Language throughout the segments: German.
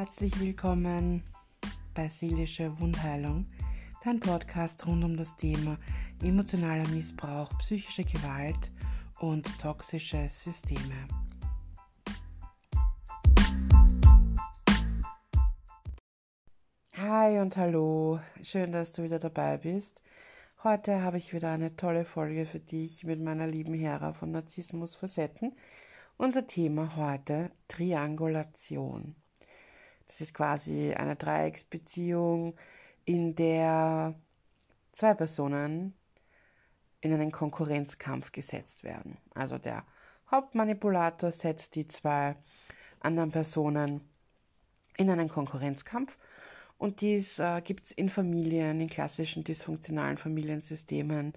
Herzlich willkommen bei Seelische Wundheilung, dein Podcast rund um das Thema emotionaler Missbrauch, psychische Gewalt und toxische Systeme. Hi und hallo, schön, dass du wieder dabei bist. Heute habe ich wieder eine tolle Folge für dich mit meiner lieben Hera von Narzissmus Facetten. Unser Thema heute Triangulation. Das ist quasi eine Dreiecksbeziehung, in der zwei Personen in einen Konkurrenzkampf gesetzt werden. Also der Hauptmanipulator setzt die zwei anderen Personen in einen Konkurrenzkampf und dies äh, gibt es in Familien, in klassischen dysfunktionalen Familiensystemen,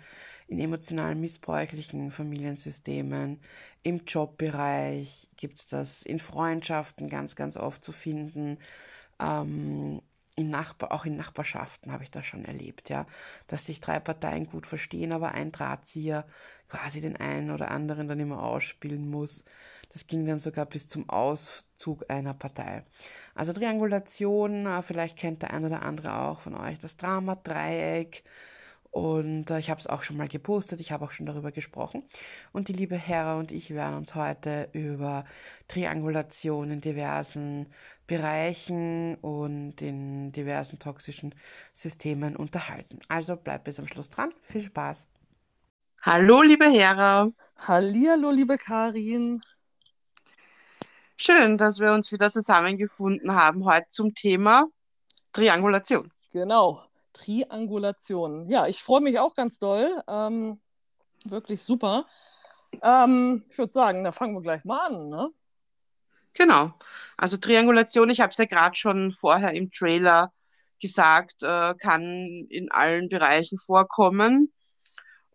in emotional missbräuchlichen Familiensystemen, im Jobbereich gibt es das, in Freundschaften ganz, ganz oft zu finden. Ähm, in Nachbar, auch in Nachbarschaften habe ich das schon erlebt, ja, dass sich drei Parteien gut verstehen, aber ein Drahtzieher quasi den einen oder anderen dann immer ausspielen muss. Das ging dann sogar bis zum Auszug einer Partei. Also Triangulation, äh, vielleicht kennt der ein oder andere auch von euch das Drama-Dreieck. Und äh, ich habe es auch schon mal gepostet, ich habe auch schon darüber gesprochen. Und die liebe Hera und ich werden uns heute über Triangulation in diversen Bereichen und in diversen toxischen Systemen unterhalten. Also bleibt bis am Schluss dran. Viel Spaß. Hallo, liebe Hera. Hallihallo, liebe Karin. Schön, dass wir uns wieder zusammengefunden haben heute zum Thema Triangulation. Genau. Triangulation. Ja, ich freue mich auch ganz doll. Ähm, wirklich super. Ähm, ich würde sagen, da fangen wir gleich mal an. Ne? Genau. Also Triangulation, ich habe es ja gerade schon vorher im Trailer gesagt, äh, kann in allen Bereichen vorkommen.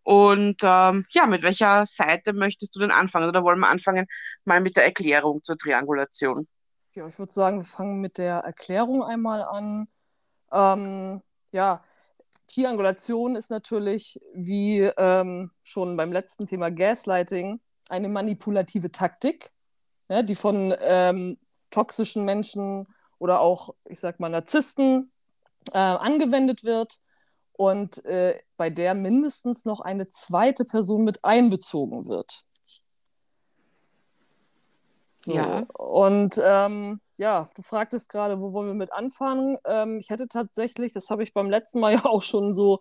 Und ähm, ja, mit welcher Seite möchtest du denn anfangen? Oder wollen wir anfangen mal mit der Erklärung zur Triangulation? Ja, ich würde sagen, wir fangen mit der Erklärung einmal an. Ähm, ja, Triangulation ist natürlich, wie ähm, schon beim letzten Thema Gaslighting, eine manipulative Taktik, ne, die von ähm, toxischen Menschen oder auch, ich sag mal, Narzissten äh, angewendet wird und äh, bei der mindestens noch eine zweite Person mit einbezogen wird. So. Ja. Und ähm, ja, du fragtest gerade, wo wollen wir mit anfangen? Ähm, ich hätte tatsächlich, das habe ich beim letzten Mal ja auch schon so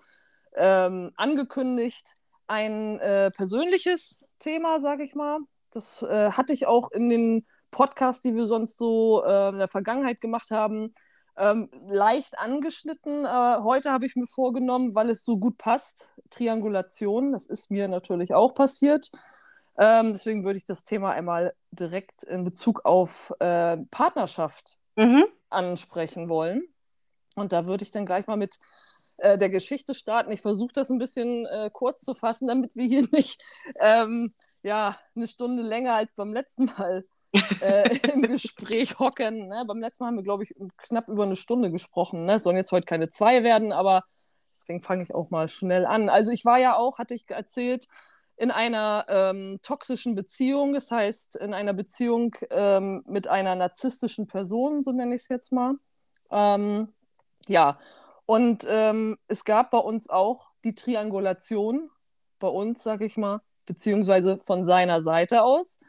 ähm, angekündigt, ein äh, persönliches Thema, sage ich mal. Das äh, hatte ich auch in den Podcasts, die wir sonst so äh, in der Vergangenheit gemacht haben, ähm, leicht angeschnitten. Äh, heute habe ich mir vorgenommen, weil es so gut passt, Triangulation. Das ist mir natürlich auch passiert. Ähm, deswegen würde ich das Thema einmal direkt in Bezug auf äh, Partnerschaft mhm. ansprechen wollen. Und da würde ich dann gleich mal mit äh, der Geschichte starten. Ich versuche das ein bisschen äh, kurz zu fassen, damit wir hier nicht ähm, ja, eine Stunde länger als beim letzten Mal äh, im Gespräch hocken. Ne? Beim letzten Mal haben wir, glaube ich, knapp über eine Stunde gesprochen. Ne? Es sollen jetzt heute keine zwei werden, aber deswegen fange ich auch mal schnell an. Also ich war ja auch, hatte ich erzählt, in einer ähm, toxischen Beziehung, das heißt in einer Beziehung ähm, mit einer narzisstischen Person, so nenne ich es jetzt mal. Ähm, ja, und ähm, es gab bei uns auch die Triangulation, bei uns, sage ich mal, beziehungsweise von seiner Seite aus.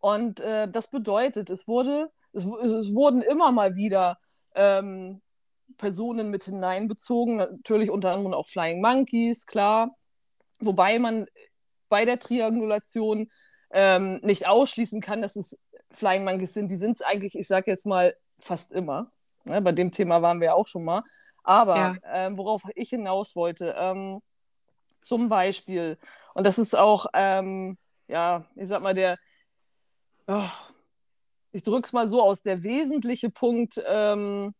Und äh, das bedeutet, es wurde, es, es, wurden immer mal wieder ähm, Personen mit hineinbezogen, natürlich unter anderem auch Flying Monkeys, klar. Wobei man bei der Triangulation ähm, nicht ausschließen kann, dass es Flying Monkeys sind. Die sind es eigentlich, ich sage jetzt mal, fast immer. Ja, bei dem Thema waren wir ja auch schon mal. Aber ja. ähm, worauf ich hinaus wollte, ähm, zum Beispiel, und das ist auch, ähm, ja, ich sag mal, der, oh, ich drücke es mal so aus, der wesentliche Punkt ähm,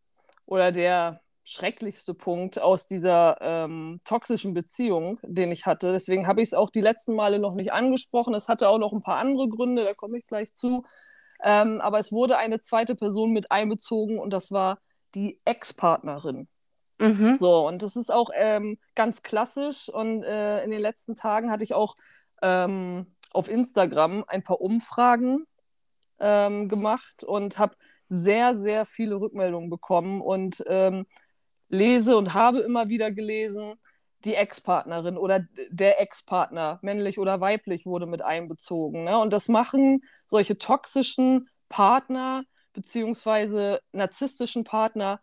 oder der, schrecklichste Punkt aus dieser ähm, toxischen Beziehung, den ich hatte. Deswegen habe ich es auch die letzten Male noch nicht angesprochen. Es hatte auch noch ein paar andere Gründe, da komme ich gleich zu. Ähm, aber es wurde eine zweite Person mit einbezogen und das war die Ex-Partnerin. Mhm. So, und das ist auch ähm, ganz klassisch. Und äh, in den letzten Tagen hatte ich auch ähm, auf Instagram ein paar Umfragen ähm, gemacht und habe sehr, sehr viele Rückmeldungen bekommen und ähm, lese und habe immer wieder gelesen, die Ex-Partnerin oder der Ex-Partner, männlich oder weiblich, wurde mit einbezogen. Ne? Und das machen solche toxischen Partner beziehungsweise narzisstischen Partner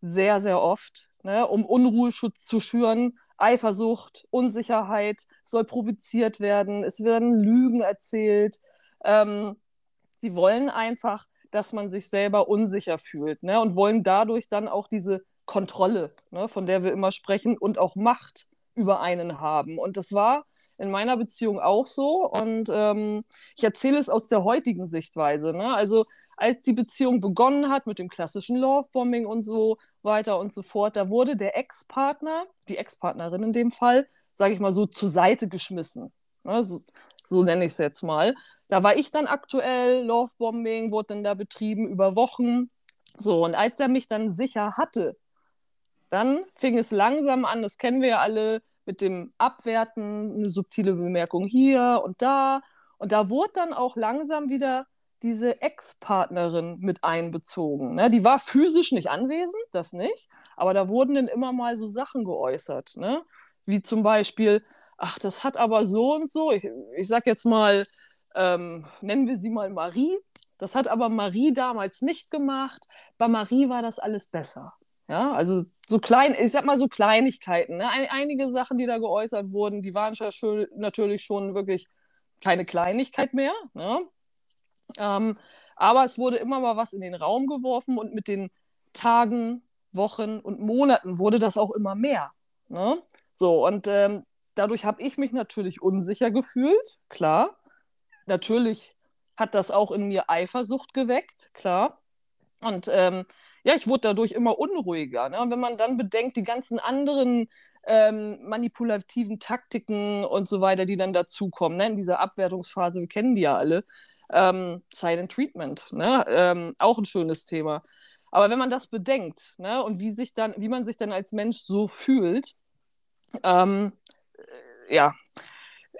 sehr, sehr oft, ne? um Unruhe zu schüren, Eifersucht, Unsicherheit soll provoziert werden, es werden Lügen erzählt. Ähm, sie wollen einfach, dass man sich selber unsicher fühlt ne? und wollen dadurch dann auch diese Kontrolle, ne, von der wir immer sprechen, und auch Macht über einen haben. Und das war in meiner Beziehung auch so. Und ähm, ich erzähle es aus der heutigen Sichtweise. Ne? Also als die Beziehung begonnen hat mit dem klassischen Lovebombing und so weiter und so fort, da wurde der Ex-Partner, die Ex-Partnerin in dem Fall, sage ich mal so, zur Seite geschmissen. Ne? So, so nenne ich es jetzt mal. Da war ich dann aktuell, Lovebombing wurde dann da betrieben über Wochen. So, und als er mich dann sicher hatte, dann fing es langsam an, das kennen wir ja alle, mit dem Abwerten, eine subtile Bemerkung hier und da. Und da wurde dann auch langsam wieder diese Ex-Partnerin mit einbezogen. Ne? Die war physisch nicht anwesend, das nicht, aber da wurden dann immer mal so Sachen geäußert, ne? wie zum Beispiel, ach, das hat aber so und so, ich, ich sag jetzt mal, ähm, nennen wir sie mal Marie, das hat aber Marie damals nicht gemacht, bei Marie war das alles besser. Ja, also so klein, ich sag mal so Kleinigkeiten. Ne? Einige Sachen, die da geäußert wurden, die waren schon, natürlich schon wirklich keine Kleinigkeit mehr. Ne? Ähm, aber es wurde immer mal was in den Raum geworfen und mit den Tagen, Wochen und Monaten wurde das auch immer mehr. Ne? So, und ähm, dadurch habe ich mich natürlich unsicher gefühlt, klar. Natürlich hat das auch in mir Eifersucht geweckt, klar. Und ähm, ja, ich wurde dadurch immer unruhiger. Ne? Und wenn man dann bedenkt, die ganzen anderen ähm, manipulativen Taktiken und so weiter, die dann dazukommen, ne? in dieser Abwertungsphase, wir kennen die ja alle, ähm, Silent Treatment, ne? Ähm, auch ein schönes Thema. Aber wenn man das bedenkt ne? und wie, sich dann, wie man sich dann als Mensch so fühlt, ähm, äh, ja,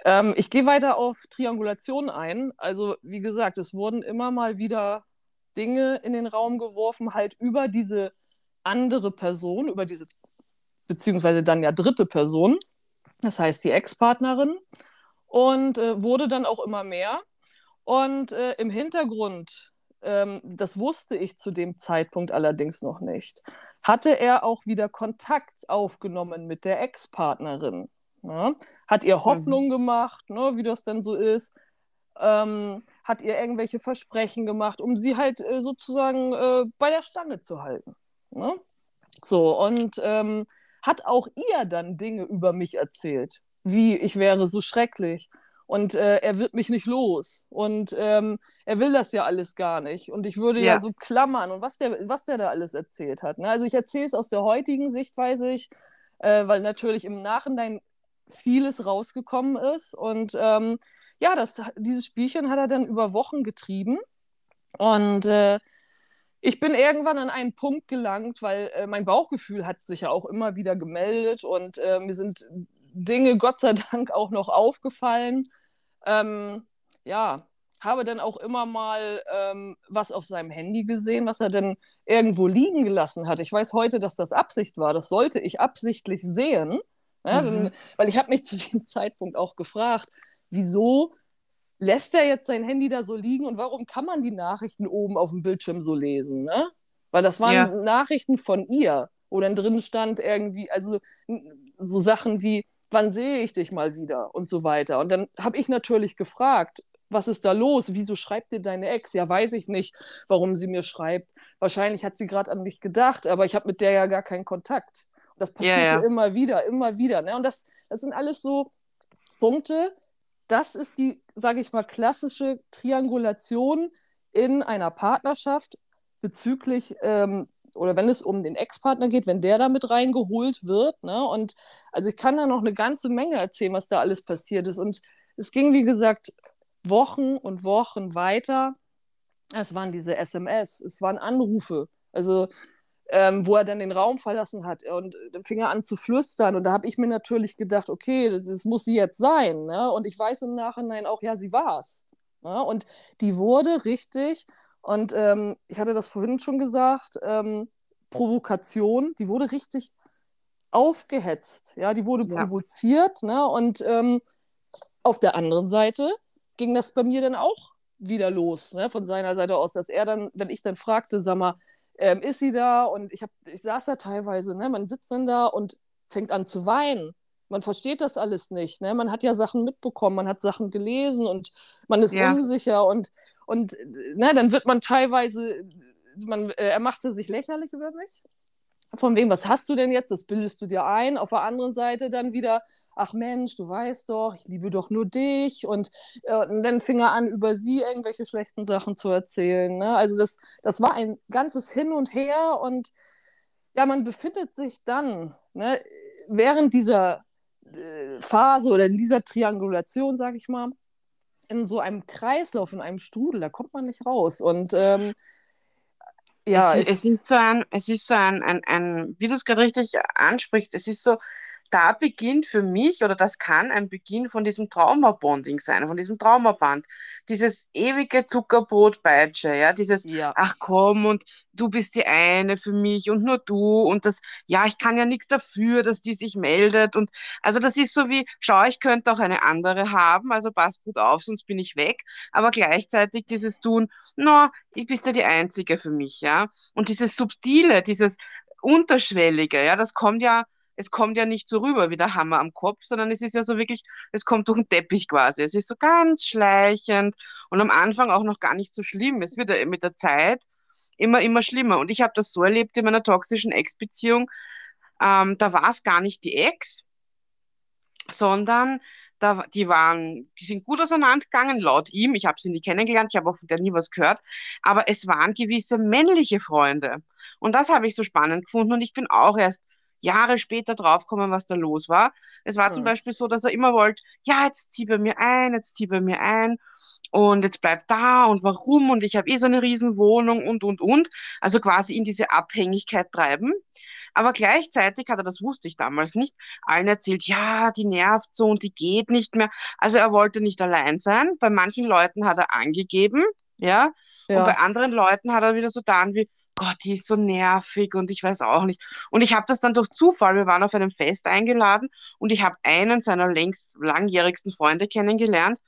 ähm, ich gehe weiter auf Triangulation ein. Also wie gesagt, es wurden immer mal wieder Dinge in den Raum geworfen, halt über diese andere Person, über diese, beziehungsweise dann ja dritte Person, das heißt die Ex-Partnerin, und äh, wurde dann auch immer mehr. Und äh, im Hintergrund, ähm, das wusste ich zu dem Zeitpunkt allerdings noch nicht, hatte er auch wieder Kontakt aufgenommen mit der Ex-Partnerin. Ja? Hat ihr Hoffnung mhm. gemacht, ne, wie das denn so ist ähm, hat ihr irgendwelche Versprechen gemacht, um sie halt äh, sozusagen äh, bei der Stange zu halten. Ne? So, und ähm, hat auch ihr dann Dinge über mich erzählt, wie ich wäre so schrecklich und äh, er wird mich nicht los und ähm, er will das ja alles gar nicht und ich würde ja, ja so klammern und was der, was der da alles erzählt hat. Ne? Also ich erzähle es aus der heutigen Sichtweise, ich, äh, weil natürlich im Nachhinein vieles rausgekommen ist und ähm, ja, das, dieses Spielchen hat er dann über Wochen getrieben. Und äh, ich bin irgendwann an einen Punkt gelangt, weil äh, mein Bauchgefühl hat sich ja auch immer wieder gemeldet und äh, mir sind Dinge Gott sei Dank auch noch aufgefallen. Ähm, ja, habe dann auch immer mal ähm, was auf seinem Handy gesehen, was er dann irgendwo liegen gelassen hat. Ich weiß heute, dass das Absicht war. Das sollte ich absichtlich sehen, ja, mhm. denn, weil ich habe mich zu dem Zeitpunkt auch gefragt, wieso lässt er jetzt sein Handy da so liegen und warum kann man die Nachrichten oben auf dem Bildschirm so lesen? Ne? Weil das waren ja. Nachrichten von ihr, wo dann drin stand irgendwie, also so Sachen wie, wann sehe ich dich mal wieder und so weiter. Und dann habe ich natürlich gefragt, was ist da los? Wieso schreibt dir deine Ex? Ja, weiß ich nicht, warum sie mir schreibt. Wahrscheinlich hat sie gerade an mich gedacht, aber ich habe mit der ja gar keinen Kontakt. Und das passiert ja, ja. immer wieder, immer wieder. Ne? Und das, das sind alles so Punkte, das ist die, sage ich mal, klassische Triangulation in einer Partnerschaft bezüglich ähm, oder wenn es um den Ex-Partner geht, wenn der da mit reingeholt wird. Ne? Und also ich kann da noch eine ganze Menge erzählen, was da alles passiert ist. Und es ging, wie gesagt, Wochen und Wochen weiter. Es waren diese SMS, es waren Anrufe. Also ähm, wo er dann den Raum verlassen hat und dann fing er an zu flüstern und da habe ich mir natürlich gedacht, okay, das, das, muss sie jetzt sein, ne? Und ich weiß im Nachhinein auch, ja, sie war's. Ja, und die wurde richtig, und ähm, ich hatte das vorhin schon gesagt, ähm, Provokation, die wurde richtig aufgehetzt, ja, die wurde ja. provoziert, ne? Und ähm, auf der anderen Seite ging das bei mir dann auch wieder los, ne? von seiner Seite aus, dass er dann, wenn ich dann fragte, sag mal, ähm, ist sie da? Und ich, hab, ich saß da teilweise, ne? man sitzt dann da und fängt an zu weinen. Man versteht das alles nicht. Ne? Man hat ja Sachen mitbekommen, man hat Sachen gelesen und man ist ja. unsicher und, und ne, dann wird man teilweise, man, äh, er machte sich lächerlich über mich von wem, was hast du denn jetzt? Das bildest du dir ein. Auf der anderen Seite dann wieder, ach Mensch, du weißt doch, ich liebe doch nur dich. Und, äh, und dann fing er an, über sie irgendwelche schlechten Sachen zu erzählen. Ne? Also das, das war ein ganzes Hin und Her. Und ja, man befindet sich dann ne, während dieser äh, Phase oder in dieser Triangulation, sage ich mal, in so einem Kreislauf, in einem Strudel, da kommt man nicht raus. Und ähm, ja, es, es, ist so ein, es ist so ein, ein, ein wie du es gerade richtig ansprichst, es ist so, da beginnt für mich, oder das kann ein Beginn von diesem Traumabonding sein, von diesem Traumaband. Dieses ewige Zuckerbrotpeitsche, ja, dieses, ja. ach komm, und du bist die eine für mich und nur du und das, ja, ich kann ja nichts dafür, dass die sich meldet und, also das ist so wie, schau, ich könnte auch eine andere haben, also pass gut auf, sonst bin ich weg, aber gleichzeitig dieses Tun, no, ich bist ja die Einzige für mich, ja, und dieses Subtile, dieses Unterschwellige, ja, das kommt ja es kommt ja nicht so rüber wie der Hammer am Kopf, sondern es ist ja so wirklich, es kommt durch den Teppich quasi. Es ist so ganz schleichend und am Anfang auch noch gar nicht so schlimm. Es wird ja mit der Zeit immer, immer schlimmer. Und ich habe das so erlebt in meiner toxischen Ex-Beziehung. Ähm, da war es gar nicht die Ex, sondern da, die waren, die sind gut auseinandergegangen, laut ihm. Ich habe sie nie kennengelernt, ich habe auch von der nie was gehört. Aber es waren gewisse männliche Freunde. Und das habe ich so spannend gefunden. Und ich bin auch erst Jahre später draufkommen, was da los war. Es war ja. zum Beispiel so, dass er immer wollte, ja, jetzt zieh bei mir ein, jetzt zieh bei mir ein und jetzt bleib da und warum und ich habe eh so eine Riesenwohnung und, und, und. Also quasi in diese Abhängigkeit treiben. Aber gleichzeitig hat er, das wusste ich damals nicht, allen erzählt, ja, die nervt so und die geht nicht mehr. Also er wollte nicht allein sein. Bei manchen Leuten hat er angegeben, ja. ja. Und bei anderen Leuten hat er wieder so dann wie, Gott, die ist so nervig und ich weiß auch nicht. Und ich habe das dann durch Zufall, wir waren auf einem Fest eingeladen und ich habe einen seiner längst langjährigsten Freunde kennengelernt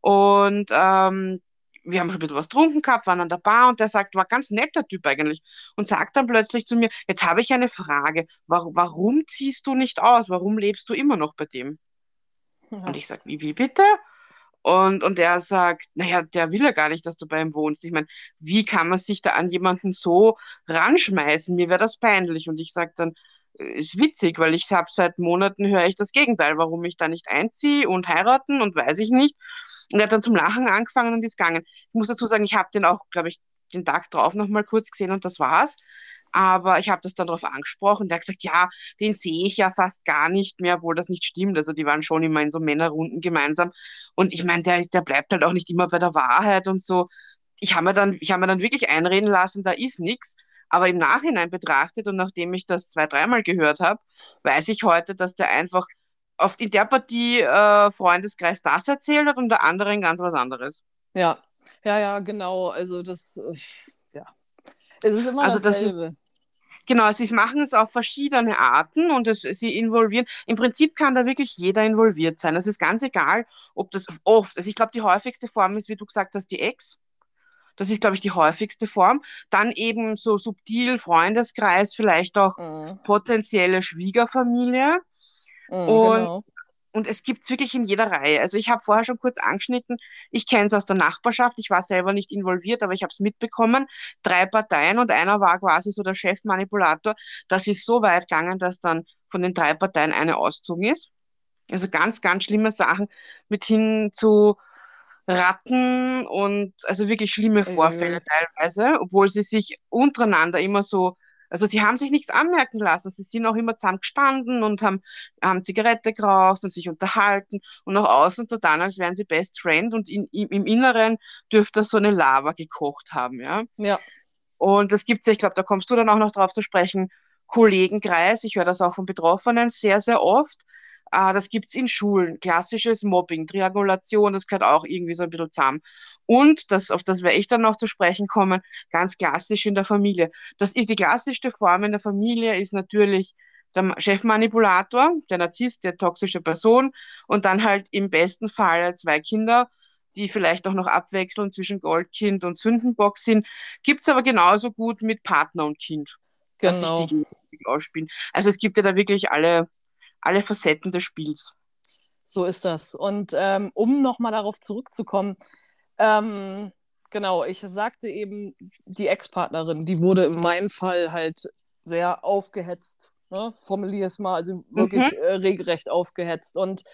und ähm, wir haben schon ein bisschen was getrunken gehabt, waren an der Bar und der sagt, war ganz netter Typ eigentlich und sagt dann plötzlich zu mir, jetzt habe ich eine Frage, warum, warum ziehst du nicht aus? Warum lebst du immer noch bei dem? Ja. Und ich sage, wie, wie bitte? Und, und er sagt, naja, der will ja gar nicht, dass du bei ihm wohnst. Ich meine, wie kann man sich da an jemanden so ranschmeißen? Mir wäre das peinlich. Und ich sage dann, äh, ist witzig, weil ich habe seit Monaten höre ich das Gegenteil, warum ich da nicht einziehe und heiraten und weiß ich nicht. Und er hat dann zum Lachen angefangen und ist gegangen. Ich muss dazu sagen, ich habe den auch, glaube ich, den Tag drauf noch mal kurz gesehen und das war's. Aber ich habe das dann darauf angesprochen. Der hat gesagt, ja, den sehe ich ja fast gar nicht mehr, obwohl das nicht stimmt. Also die waren schon immer in so Männerrunden gemeinsam. Und ich meine, der, der bleibt halt auch nicht immer bei der Wahrheit und so. Ich habe mir, dann, ich hab mir dann wirklich einreden lassen, da ist nichts. Aber im Nachhinein betrachtet und nachdem ich das zwei, dreimal gehört habe, weiß ich heute, dass der einfach oft in der Partie äh, Freundeskreis das erzählt hat und der anderen ganz was anderes. Ja, ja, ja, genau. Also das, äh, ja, es ist immer also dasselbe. Das ist, Genau, sie machen es auf verschiedene Arten und es, sie involvieren. Im Prinzip kann da wirklich jeder involviert sein. Es ist ganz egal, ob das oft, also ich glaube, die häufigste Form ist, wie du gesagt hast, die Ex. Das ist, glaube ich, die häufigste Form. Dann eben so subtil Freundeskreis, vielleicht auch mhm. potenzielle Schwiegerfamilie. Mhm, und genau. Und es gibt es wirklich in jeder Reihe. Also ich habe vorher schon kurz angeschnitten, ich kenne es aus der Nachbarschaft, ich war selber nicht involviert, aber ich habe es mitbekommen. Drei Parteien und einer war quasi so der Chefmanipulator. Das ist so weit gegangen, dass dann von den drei Parteien eine auszogen ist. Also ganz, ganz schlimme Sachen mit hin zu Ratten und also wirklich schlimme Vorfälle mhm. teilweise, obwohl sie sich untereinander immer so also sie haben sich nichts anmerken lassen. Sie sind auch immer zusammen gestanden und haben, haben Zigarette geraucht und sich unterhalten und nach außen total, als wären sie Best Friend und in, im, im Inneren dürfte so eine Lava gekocht haben, ja. Ja. Und das gibt's ja, ich glaube, da kommst du dann auch noch drauf zu sprechen, Kollegenkreis. Ich höre das auch von Betroffenen sehr, sehr oft. Äh, das gibt's in Schulen. Klassisches Mobbing, Triangulation, das gehört auch irgendwie so ein bisschen zusammen. Und das, auf das werde ich dann noch zu sprechen kommen, ganz klassisch in der Familie. Das ist die klassischste Form in der Familie, ist natürlich der Chefmanipulator, der Narzisst, der toxische Person und dann halt im besten Fall zwei Kinder, die vielleicht auch noch abwechseln zwischen Goldkind und Sündenbock sind. Gibt's aber genauso gut mit Partner und Kind. Genau. Die ausspielen. Also es gibt ja da wirklich alle, alle Facetten des Spiels. So ist das. Und ähm, um nochmal darauf zurückzukommen, ähm, genau, ich sagte eben, die Ex-Partnerin, die wurde in meinem Fall halt sehr aufgehetzt ne? formuliere es mal, also wirklich mhm. äh, regelrecht aufgehetzt. Und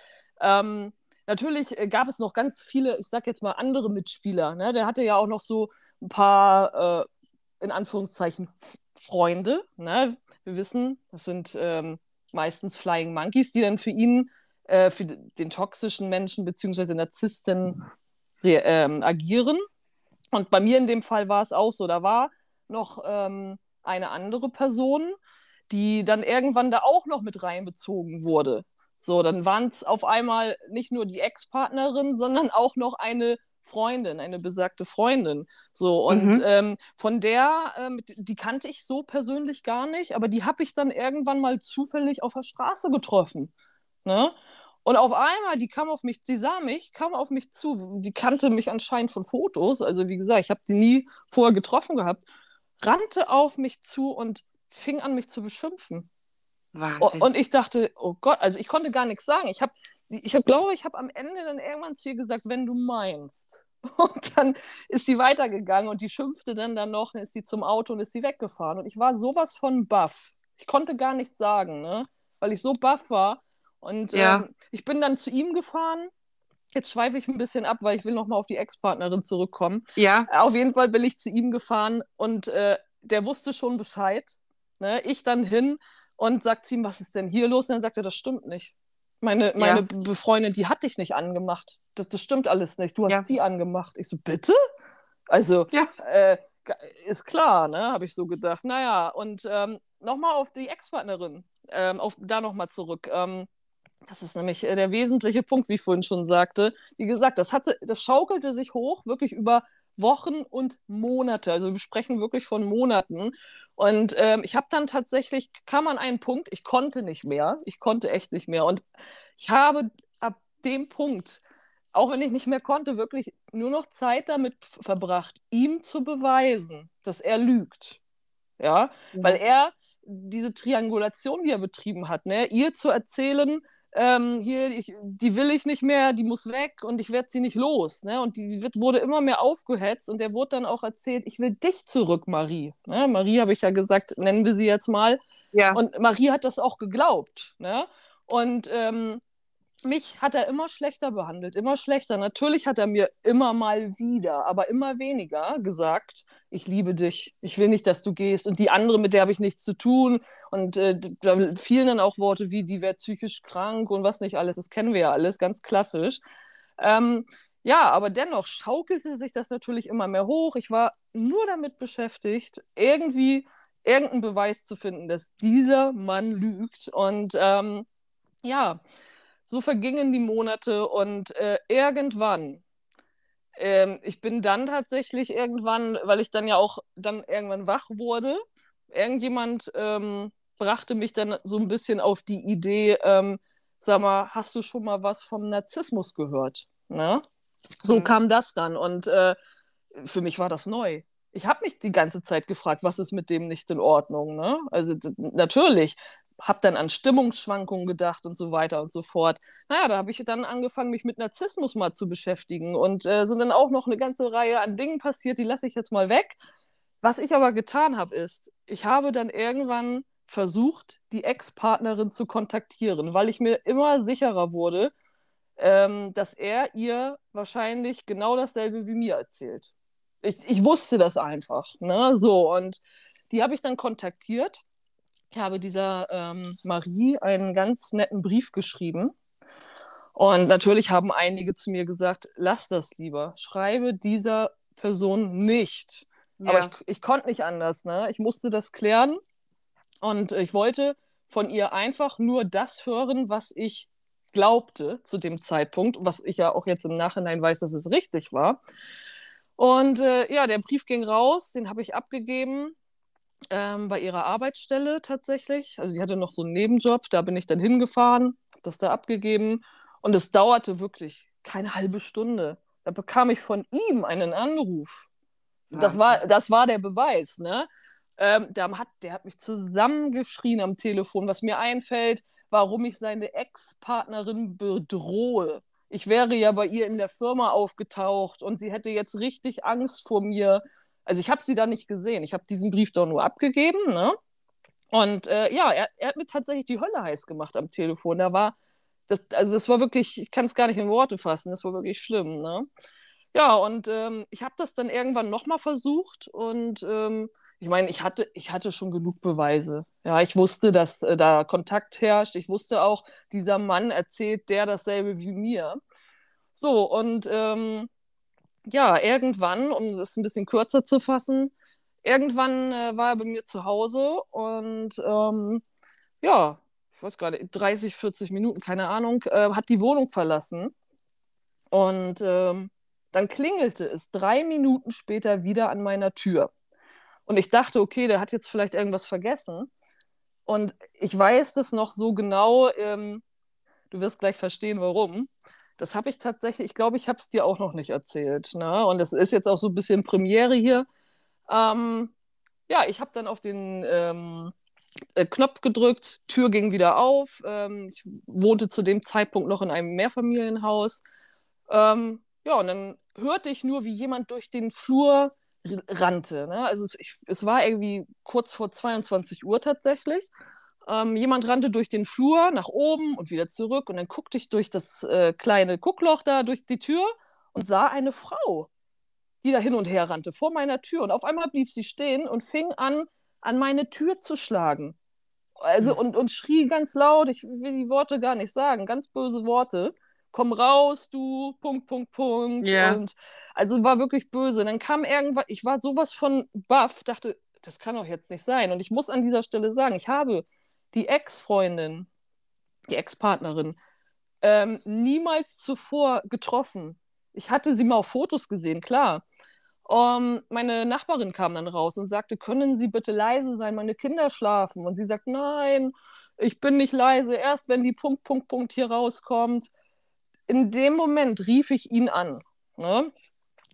ähm, natürlich gab es noch ganz viele, ich sag jetzt mal, andere Mitspieler. Ne? Der hatte ja auch noch so ein paar, äh, in Anführungszeichen, Freunde. Ne? Wir wissen, das sind ähm, meistens Flying Monkeys, die dann für ihn, äh, für den toxischen Menschen bzw. Narzissten ähm, agieren. Und bei mir in dem Fall war es auch so, da war noch ähm, eine andere Person, die dann irgendwann da auch noch mit reinbezogen wurde. So, dann waren es auf einmal nicht nur die Ex-Partnerin, sondern auch noch eine Freundin, eine besagte Freundin. So, und mhm. ähm, von der, ähm, die kannte ich so persönlich gar nicht, aber die habe ich dann irgendwann mal zufällig auf der Straße getroffen. Ne? Und auf einmal, die kam auf mich, sie sah mich, kam auf mich zu, die kannte mich anscheinend von Fotos, also wie gesagt, ich habe die nie vorher getroffen gehabt, rannte auf mich zu und fing an, mich zu beschimpfen. Wahnsinn. Und ich dachte, oh Gott, also ich konnte gar nichts sagen. Ich habe, ich hab, glaube, ich habe am Ende dann irgendwann zu ihr gesagt, wenn du meinst. Und dann ist sie weitergegangen und die schimpfte dann, dann noch, dann ist sie zum Auto und ist sie weggefahren. Und ich war sowas von baff. Ich konnte gar nichts sagen, ne? weil ich so baff war. Und ja. ähm, ich bin dann zu ihm gefahren. Jetzt schweife ich ein bisschen ab, weil ich will nochmal auf die Ex-Partnerin zurückkommen. Ja. Auf jeden Fall bin ich zu ihm gefahren und äh, der wusste schon Bescheid. Ne? Ich dann hin und sagt zu ihm, was ist denn hier los? Und dann sagt er, das stimmt nicht. Meine, meine ja. Freundin, die hat dich nicht angemacht. Das, das stimmt alles nicht. Du hast ja. sie angemacht. Ich so, bitte? Also, ja. äh, ist klar, ne? Habe ich so gedacht. Naja, und ähm, nochmal auf die Ex-Partnerin, ähm, auf, da nochmal zurück. Ähm, das ist nämlich äh, der wesentliche Punkt, wie ich vorhin schon sagte. Wie gesagt, das, hatte, das schaukelte sich hoch, wirklich über Wochen und Monate. Also wir sprechen wirklich von Monaten. Und ähm, ich habe dann tatsächlich, kam an einen Punkt, ich konnte nicht mehr. Ich konnte echt nicht mehr. Und ich habe ab dem Punkt, auch wenn ich nicht mehr konnte, wirklich nur noch Zeit damit verbracht, ihm zu beweisen, dass er lügt. Ja, ja. weil er diese Triangulation, die er betrieben hat, ne, ihr zu erzählen, ähm, hier, ich, die will ich nicht mehr, die muss weg und ich werde sie nicht los. Ne? Und die, die wird, wurde immer mehr aufgehetzt und der wurde dann auch erzählt, ich will dich zurück, Marie. Ne? Marie habe ich ja gesagt, nennen wir sie jetzt mal. Ja. Und Marie hat das auch geglaubt. Ne? Und ähm, mich hat er immer schlechter behandelt, immer schlechter. Natürlich hat er mir immer mal wieder, aber immer weniger gesagt, ich liebe dich, ich will nicht, dass du gehst. Und die andere, mit der habe ich nichts zu tun. Und äh, da fielen dann auch Worte wie, die wäre psychisch krank und was nicht alles. Das kennen wir ja alles, ganz klassisch. Ähm, ja, aber dennoch schaukelte sich das natürlich immer mehr hoch. Ich war nur damit beschäftigt, irgendwie irgendeinen Beweis zu finden, dass dieser Mann lügt. Und ähm, ja, so vergingen die Monate und äh, irgendwann, ähm, ich bin dann tatsächlich irgendwann, weil ich dann ja auch dann irgendwann wach wurde, irgendjemand ähm, brachte mich dann so ein bisschen auf die Idee, ähm, sag mal, hast du schon mal was vom Narzissmus gehört? Ne? So mhm. kam das dann und äh, für mich war das neu. Ich habe mich die ganze Zeit gefragt, was ist mit dem nicht in Ordnung? Ne? Also natürlich, habe dann an Stimmungsschwankungen gedacht und so weiter und so fort. Naja, da habe ich dann angefangen, mich mit Narzissmus mal zu beschäftigen und äh, sind dann auch noch eine ganze Reihe an Dingen passiert, die lasse ich jetzt mal weg. Was ich aber getan habe, ist, ich habe dann irgendwann versucht, die Ex-Partnerin zu kontaktieren, weil ich mir immer sicherer wurde, ähm, dass er ihr wahrscheinlich genau dasselbe wie mir erzählt. Ich, ich wusste das einfach. Ne? So, und die habe ich dann kontaktiert ich habe dieser ähm, Marie einen ganz netten Brief geschrieben. Und natürlich haben einige zu mir gesagt, lass das lieber, schreibe dieser Person nicht. Ja. Aber ich, ich konnte nicht anders, ne? Ich musste das klären und ich wollte von ihr einfach nur das hören, was ich glaubte zu dem Zeitpunkt, was ich ja auch jetzt im Nachhinein weiß, dass es richtig war. Und äh, ja, der Brief ging raus, den habe ich abgegeben ähm, bei ihrer Arbeitsstelle tatsächlich. Also die hatte noch so einen Nebenjob, da bin ich dann hingefahren, habe das da abgegeben und es dauerte wirklich keine halbe Stunde. Da bekam ich von ihm einen Anruf. Das war, das war der Beweis, ne? Ähm, der, hat, der hat mich zusammengeschrien am Telefon, was mir einfällt, warum ich seine Ex-Partnerin bedrohe. Ich wäre ja bei ihr in der Firma aufgetaucht und sie hätte jetzt richtig Angst vor mir. Also ich habe sie da nicht gesehen. Ich habe diesen Brief doch nur abgegeben, ne? Und äh, ja, er, er, hat mir tatsächlich die Hölle heiß gemacht am Telefon. Da war, das, also das war wirklich, ich kann es gar nicht in Worte fassen, das war wirklich schlimm, ne? Ja, und ähm, ich habe das dann irgendwann nochmal versucht und ähm, ich meine, ich hatte, ich hatte schon genug Beweise. Ja, ich wusste, dass äh, da Kontakt herrscht. Ich wusste auch, dieser Mann erzählt der dasselbe wie mir. So, und ähm, ja, irgendwann, um das ein bisschen kürzer zu fassen, irgendwann äh, war er bei mir zu Hause und ähm, ja, ich weiß gerade, 30, 40 Minuten, keine Ahnung, äh, hat die Wohnung verlassen. Und ähm, dann klingelte es drei Minuten später wieder an meiner Tür. Und ich dachte, okay, der hat jetzt vielleicht irgendwas vergessen. Und ich weiß das noch so genau. Ähm, du wirst gleich verstehen, warum. Das habe ich tatsächlich, ich glaube, ich habe es dir auch noch nicht erzählt. Ne? Und es ist jetzt auch so ein bisschen Premiere hier. Ähm, ja, ich habe dann auf den ähm, äh, Knopf gedrückt, Tür ging wieder auf. Ähm, ich wohnte zu dem Zeitpunkt noch in einem Mehrfamilienhaus. Ähm, ja, und dann hörte ich nur, wie jemand durch den Flur rannte. Ne? Also es, ich, es, war irgendwie kurz vor 22 Uhr tatsächlich. Ähm, jemand rannte durch den Flur nach oben und wieder zurück und dann guckte ich durch das äh, kleine Guckloch da durch die Tür und sah eine Frau, die da hin und her rannte vor meiner Tür und auf einmal blieb sie stehen und fing an, an meine Tür zu schlagen. Also hm. und, und schrie ganz laut, ich will die Worte gar nicht sagen, ganz böse Worte komm raus, du, Punkt, Punkt, Punkt. Yeah. Und also war wirklich böse. Und dann kam irgendwann, ich war sowas von baff, dachte, das kann doch jetzt nicht sein. Und ich muss an dieser Stelle sagen, ich habe die Ex-Freundin, die Ex-Partnerin, ähm, niemals zuvor getroffen. Ich hatte sie mal auf Fotos gesehen, klar. Um, meine Nachbarin kam dann raus und sagte, können Sie bitte leise sein, meine Kinder schlafen. Und sie sagt, nein, ich bin nicht leise, erst wenn die Punkt, Punkt, Punkt hier rauskommt in dem Moment rief ich ihn an ne,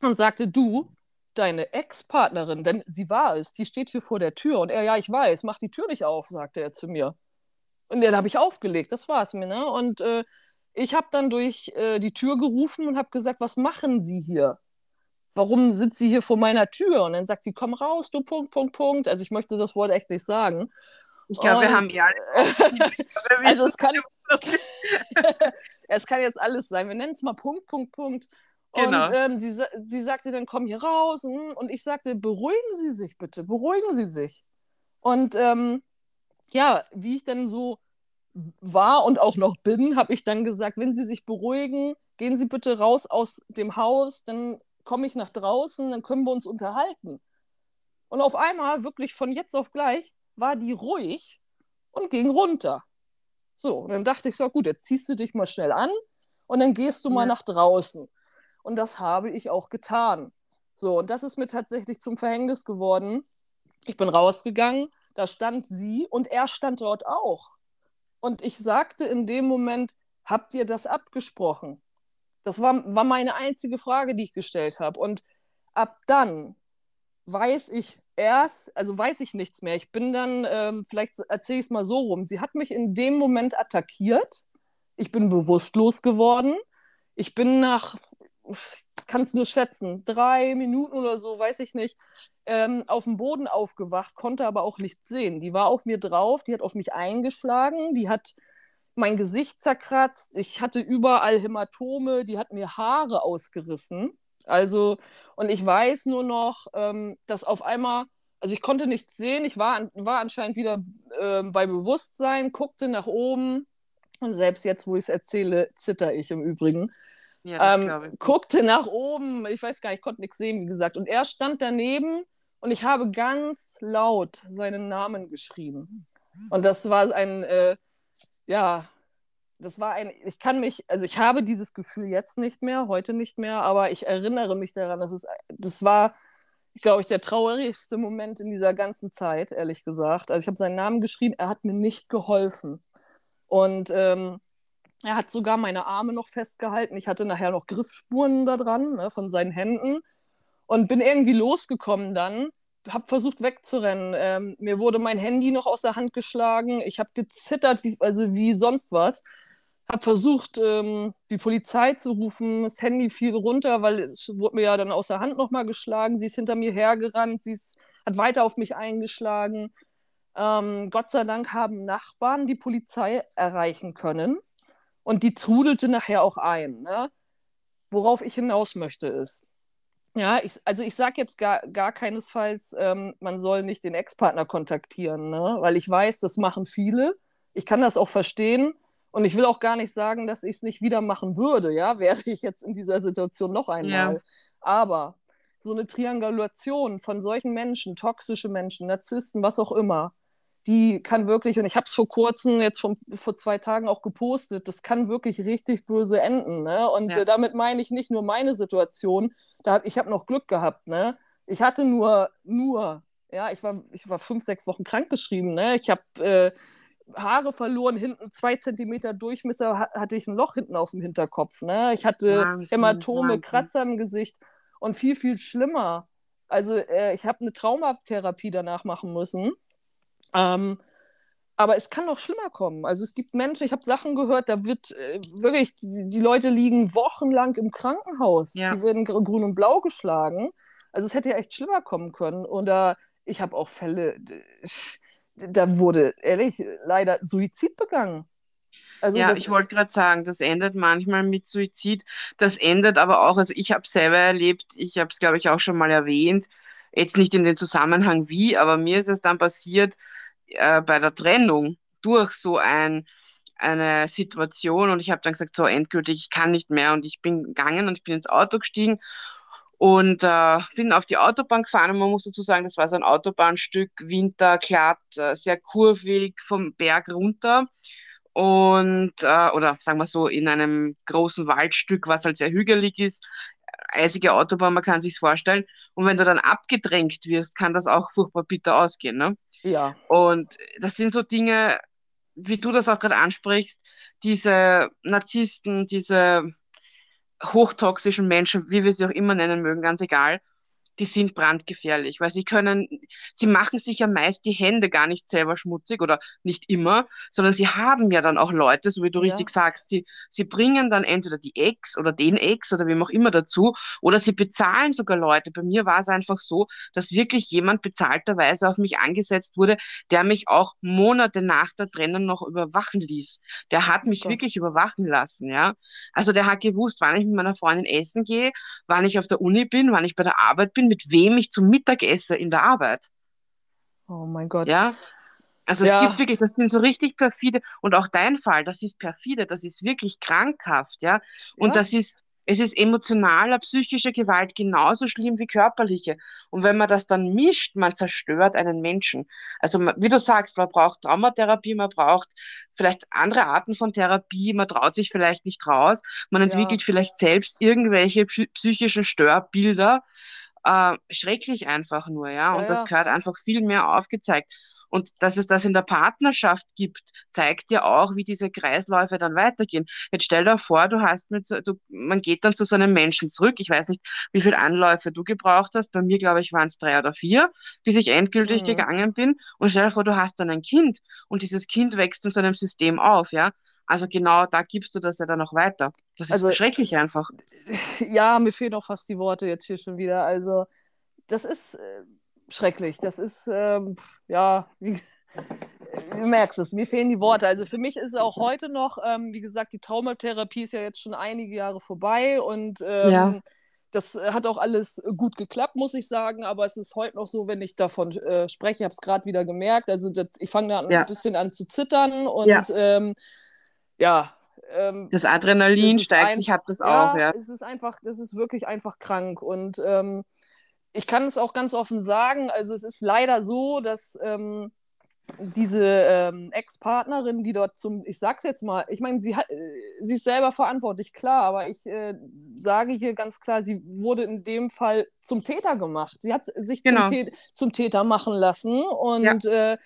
und sagte, du, deine Ex-Partnerin, denn sie war es, die steht hier vor der Tür. Und er, ja, ich weiß, mach die Tür nicht auf, sagte er zu mir. Und dann habe ich aufgelegt, das war es mir. Ne? Und äh, ich habe dann durch äh, die Tür gerufen und habe gesagt, was machen Sie hier? Warum sind Sie hier vor meiner Tür? Und dann sagt sie, komm raus, du Punkt, Punkt, Punkt. Also ich möchte das Wort echt nicht sagen. Ich glaube, wir haben ja. also es kann, es kann jetzt alles sein. Wir nennen es mal Punkt, Punkt, Punkt. Genau. Und ähm, sie, sie sagte dann, komm hier raus. Hm, und ich sagte, beruhigen Sie sich bitte, beruhigen Sie sich. Und ähm, ja, wie ich dann so war und auch noch bin, habe ich dann gesagt, wenn Sie sich beruhigen, gehen Sie bitte raus aus dem Haus, dann komme ich nach draußen, dann können wir uns unterhalten. Und auf einmal, wirklich von jetzt auf gleich, war die ruhig und ging runter. So, und dann dachte ich so, gut, jetzt ziehst du dich mal schnell an und dann gehst du mal nach draußen. Und das habe ich auch getan. So, und das ist mir tatsächlich zum Verhängnis geworden. Ich bin rausgegangen, da stand sie und er stand dort auch. Und ich sagte in dem Moment, habt ihr das abgesprochen? Das war, war meine einzige Frage, die ich gestellt habe. Und ab dann weiß ich erst, also weiß ich nichts mehr. Ich bin dann, ähm, vielleicht erzähle ich es mal so rum. Sie hat mich in dem Moment attackiert. Ich bin bewusstlos geworden. Ich bin nach, kann es nur schätzen, drei Minuten oder so, weiß ich nicht, ähm, auf dem Boden aufgewacht, konnte aber auch nichts sehen. Die war auf mir drauf, die hat auf mich eingeschlagen, die hat mein Gesicht zerkratzt, ich hatte überall Hämatome, die hat mir Haare ausgerissen. Also, und ich weiß nur noch, ähm, dass auf einmal, also ich konnte nichts sehen, ich war, war anscheinend wieder äh, bei Bewusstsein, guckte nach oben und selbst jetzt, wo ich es erzähle, zitter ich im Übrigen. Ja, ähm, guckte nach oben, ich weiß gar nicht, ich konnte nichts sehen, wie gesagt. Und er stand daneben und ich habe ganz laut seinen Namen geschrien. Und das war ein, äh, ja, das war ein, ich kann mich, also ich habe dieses Gefühl jetzt nicht mehr, heute nicht mehr, aber ich erinnere mich daran, dass es, das war, glaube ich, der traurigste Moment in dieser ganzen Zeit, ehrlich gesagt. Also ich habe seinen Namen geschrieben, er hat mir nicht geholfen. Und ähm, er hat sogar meine Arme noch festgehalten. Ich hatte nachher noch Griffspuren da dran, ne, von seinen Händen. Und bin irgendwie losgekommen dann, habe versucht wegzurennen. Ähm, mir wurde mein Handy noch aus der Hand geschlagen. Ich habe gezittert, wie, also wie sonst was habe versucht, ähm, die Polizei zu rufen. Das Handy fiel runter, weil es wurde mir ja dann aus der Hand nochmal geschlagen. Sie ist hinter mir hergerannt, sie ist, hat weiter auf mich eingeschlagen. Ähm, Gott sei Dank haben Nachbarn die Polizei erreichen können und die trudelte nachher auch ein. Ne? Worauf ich hinaus möchte ist, ja, ich, also ich sage jetzt gar, gar keinesfalls, ähm, man soll nicht den Ex-Partner kontaktieren, ne? weil ich weiß, das machen viele. Ich kann das auch verstehen. Und ich will auch gar nicht sagen, dass ich es nicht wieder machen würde, ja, wäre ich jetzt in dieser Situation noch einmal. Ja. Aber so eine Triangulation von solchen Menschen, toxische Menschen, Narzissten, was auch immer, die kann wirklich, und ich habe es vor kurzem, jetzt vom, vor zwei Tagen auch gepostet, das kann wirklich richtig böse enden. Ne? Und ja. äh, damit meine ich nicht nur meine Situation, da hab, ich habe noch Glück gehabt. Ne? Ich hatte nur, nur, ja, ich war, ich war fünf, sechs Wochen krankgeschrieben. Ne? Ich habe äh, Haare verloren, hinten zwei Zentimeter Durchmesser hatte ich ein Loch hinten auf dem Hinterkopf. Ne? Ich hatte Wahnsinn, Hämatome, Wahnsinn. Kratzer im Gesicht und viel, viel schlimmer. Also äh, ich habe eine Traumatherapie danach machen müssen. Ähm, aber es kann noch schlimmer kommen. Also es gibt Menschen, ich habe Sachen gehört, da wird äh, wirklich, die, die, Leute liegen wochenlang im Krankenhaus. Ja. Die werden grün und blau geschlagen. Also es hätte ja echt schlimmer kommen können. Oder ich habe auch Fälle, da wurde, ehrlich, leider Suizid begangen. Also ja, ich wollte gerade sagen, das endet manchmal mit Suizid. Das endet aber auch, also ich habe es selber erlebt, ich habe es, glaube ich, auch schon mal erwähnt, jetzt nicht in den Zusammenhang wie, aber mir ist es dann passiert äh, bei der Trennung durch so ein, eine Situation und ich habe dann gesagt, so endgültig, ich kann nicht mehr und ich bin gegangen und ich bin ins Auto gestiegen und äh, bin auf die Autobahn gefahren und man muss dazu sagen, das war so ein Autobahnstück, winterglatt, äh, sehr kurvig vom Berg runter. Und, äh, oder sagen wir so, in einem großen Waldstück, was halt sehr hügelig ist, eisige Autobahn, man kann sich's vorstellen. Und wenn du dann abgedrängt wirst, kann das auch furchtbar bitter ausgehen. Ne? Ja. Und das sind so Dinge, wie du das auch gerade ansprichst, diese Narzissten, diese hochtoxischen Menschen, wie wir sie auch immer nennen mögen, ganz egal, die sind brandgefährlich, weil sie können, sie machen sich ja meist die Hände gar nicht selber schmutzig oder nicht immer, sondern sie haben ja dann auch Leute, so wie du ja. richtig sagst, sie, sie bringen dann entweder die Ex oder den Ex oder wem auch immer dazu oder sie bezahlen sogar Leute. Bei mir war es einfach so, dass wirklich jemand bezahlterweise auf mich angesetzt wurde, der mich auch Monate nach der Trennung noch überwachen ließ. Der hat mich oh wirklich überwachen lassen, ja. Also der hat gewusst, wann ich mit meiner Freundin essen gehe, wann ich auf der Uni bin, wann ich bei der Arbeit bin, mit wem ich zum Mittag esse in der Arbeit. Oh mein Gott. Ja. Also ja. es gibt wirklich, das sind so richtig perfide und auch dein Fall, das ist perfide, das ist wirklich krankhaft, ja. Und ja. das ist, es ist emotionaler, psychische Gewalt genauso schlimm wie körperliche. Und wenn man das dann mischt, man zerstört einen Menschen. Also wie du sagst, man braucht Traumatherapie, man braucht vielleicht andere Arten von Therapie, man traut sich vielleicht nicht raus, man entwickelt ja. vielleicht selbst irgendwelche psychischen Störbilder äh, schrecklich einfach nur, ja. Und ja, das gehört einfach viel mehr aufgezeigt. Und dass es das in der Partnerschaft gibt, zeigt ja auch, wie diese Kreisläufe dann weitergehen. Jetzt stell dir vor, du hast mit, so, du, man geht dann zu so einem Menschen zurück. Ich weiß nicht, wie viele Anläufe du gebraucht hast. Bei mir, glaube ich, waren es drei oder vier, bis ich endgültig mhm. gegangen bin. Und stell dir vor, du hast dann ein Kind und dieses Kind wächst in so einem System auf, ja. Also genau da gibst du das ja dann noch weiter. Das ist also, schrecklich einfach. Ja, mir fehlen auch fast die Worte jetzt hier schon wieder. Also das ist äh, schrecklich. Das ist, ähm, ja, wie, du merkst es, mir fehlen die Worte. Also für mich ist es auch heute noch, ähm, wie gesagt, die Traumatherapie ist ja jetzt schon einige Jahre vorbei und ähm, ja. das hat auch alles gut geklappt, muss ich sagen. Aber es ist heute noch so, wenn ich davon äh, spreche, ich habe es gerade wieder gemerkt. Also das, ich fange da ja. ein bisschen an zu zittern und ja ähm, ja. Ähm, das Adrenalin steigt, ein, ich habe das ja, auch, ja. Es ist einfach, das ist wirklich einfach krank. Und ähm, ich kann es auch ganz offen sagen, also es ist leider so, dass ähm, diese ähm, Ex-Partnerin, die dort zum, ich sag's jetzt mal, ich meine, sie hat, äh, sie ist selber verantwortlich, klar, aber ich äh, sage hier ganz klar, sie wurde in dem Fall zum Täter gemacht. Sie hat sich genau. zum, zum, Täter machen lassen und ja. äh,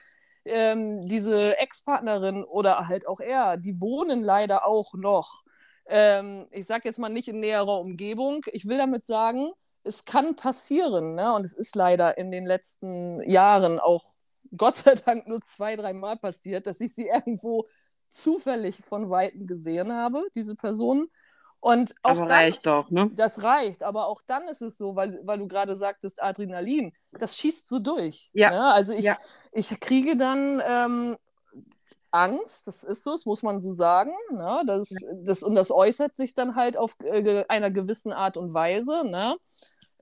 ähm, diese Ex-Partnerin oder halt auch er, die wohnen leider auch noch. Ähm, ich sag jetzt mal nicht in näherer Umgebung. Ich will damit sagen, es kann passieren, ne? und es ist leider in den letzten Jahren auch Gott sei Dank nur zwei, dreimal passiert, dass ich sie irgendwo zufällig von Weitem gesehen habe, diese Person. Und auch aber dann, reicht doch, ne? Das reicht, aber auch dann ist es so, weil, weil du gerade sagtest, Adrenalin, das schießt so durch. Ja. Ne? Also ich, ja. ich kriege dann ähm, Angst, das ist so, das muss man so sagen. Ne? Das, das, und das äußert sich dann halt auf äh, einer gewissen Art und Weise. Ne?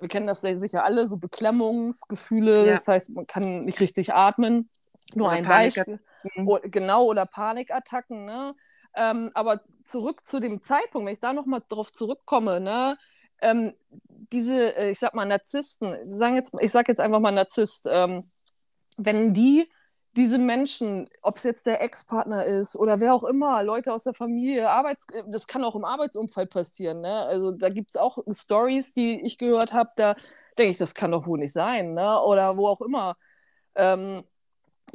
Wir kennen das sicher alle, so Beklemmungsgefühle, ja. das heißt, man kann nicht richtig atmen. Nur oder ein Beispiel. Mhm. O genau, oder Panikattacken. Ne? Ähm, aber zurück zu dem Zeitpunkt, wenn ich da nochmal drauf zurückkomme, ne? Ähm, diese, äh, ich sag mal, Narzissten, sagen jetzt, ich sag jetzt einfach mal Narzisst, ähm, wenn die diese Menschen, ob es jetzt der Ex-Partner ist oder wer auch immer, Leute aus der Familie, Arbeits das kann auch im Arbeitsumfeld passieren. Ne? Also da gibt es auch Stories, die ich gehört habe, da denke ich, das kann doch wohl nicht sein. Ne? Oder wo auch immer. Ähm,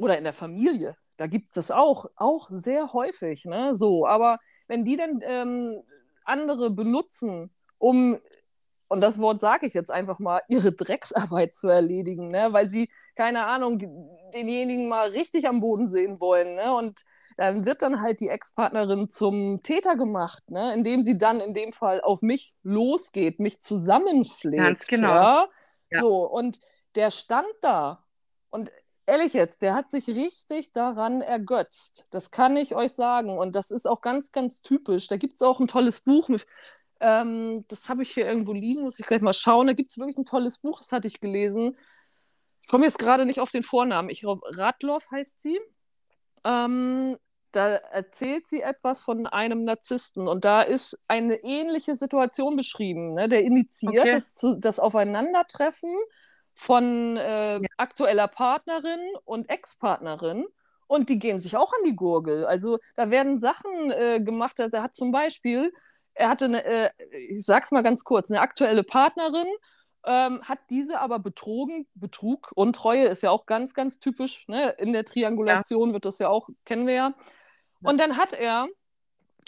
oder in der Familie. Da gibt es das auch, auch sehr häufig. Ne? So, aber wenn die dann ähm, andere benutzen, um und das Wort sage ich jetzt einfach mal, ihre Drecksarbeit zu erledigen, ne? weil sie, keine Ahnung, denjenigen mal richtig am Boden sehen wollen. Ne? Und dann wird dann halt die Ex-Partnerin zum Täter gemacht, ne? indem sie dann in dem Fall auf mich losgeht, mich zusammenschlägt. Ganz genau. Ja? Ja. So, und der stand da und ehrlich jetzt, der hat sich richtig daran ergötzt. Das kann ich euch sagen. Und das ist auch ganz, ganz typisch. Da gibt es auch ein tolles Buch mit ähm, das habe ich hier irgendwo liegen, muss ich gleich mal schauen. Da gibt es wirklich ein tolles Buch, das hatte ich gelesen. Ich komme jetzt gerade nicht auf den Vornamen. Ich glaube, Radloff heißt sie. Ähm, da erzählt sie etwas von einem Narzissten und da ist eine ähnliche Situation beschrieben. Ne? Der initiiert okay. das, das, Aufeinandertreffen von äh, ja. aktueller Partnerin und Ex-Partnerin und die gehen sich auch an die Gurgel. Also da werden Sachen äh, gemacht. Also er hat zum Beispiel er hatte eine, äh, ich sag's mal ganz kurz, eine aktuelle Partnerin, ähm, hat diese aber betrogen. Betrug, Untreue ist ja auch ganz, ganz typisch. Ne? In der Triangulation ja. wird das ja auch, kennen wir ja. Und dann hat er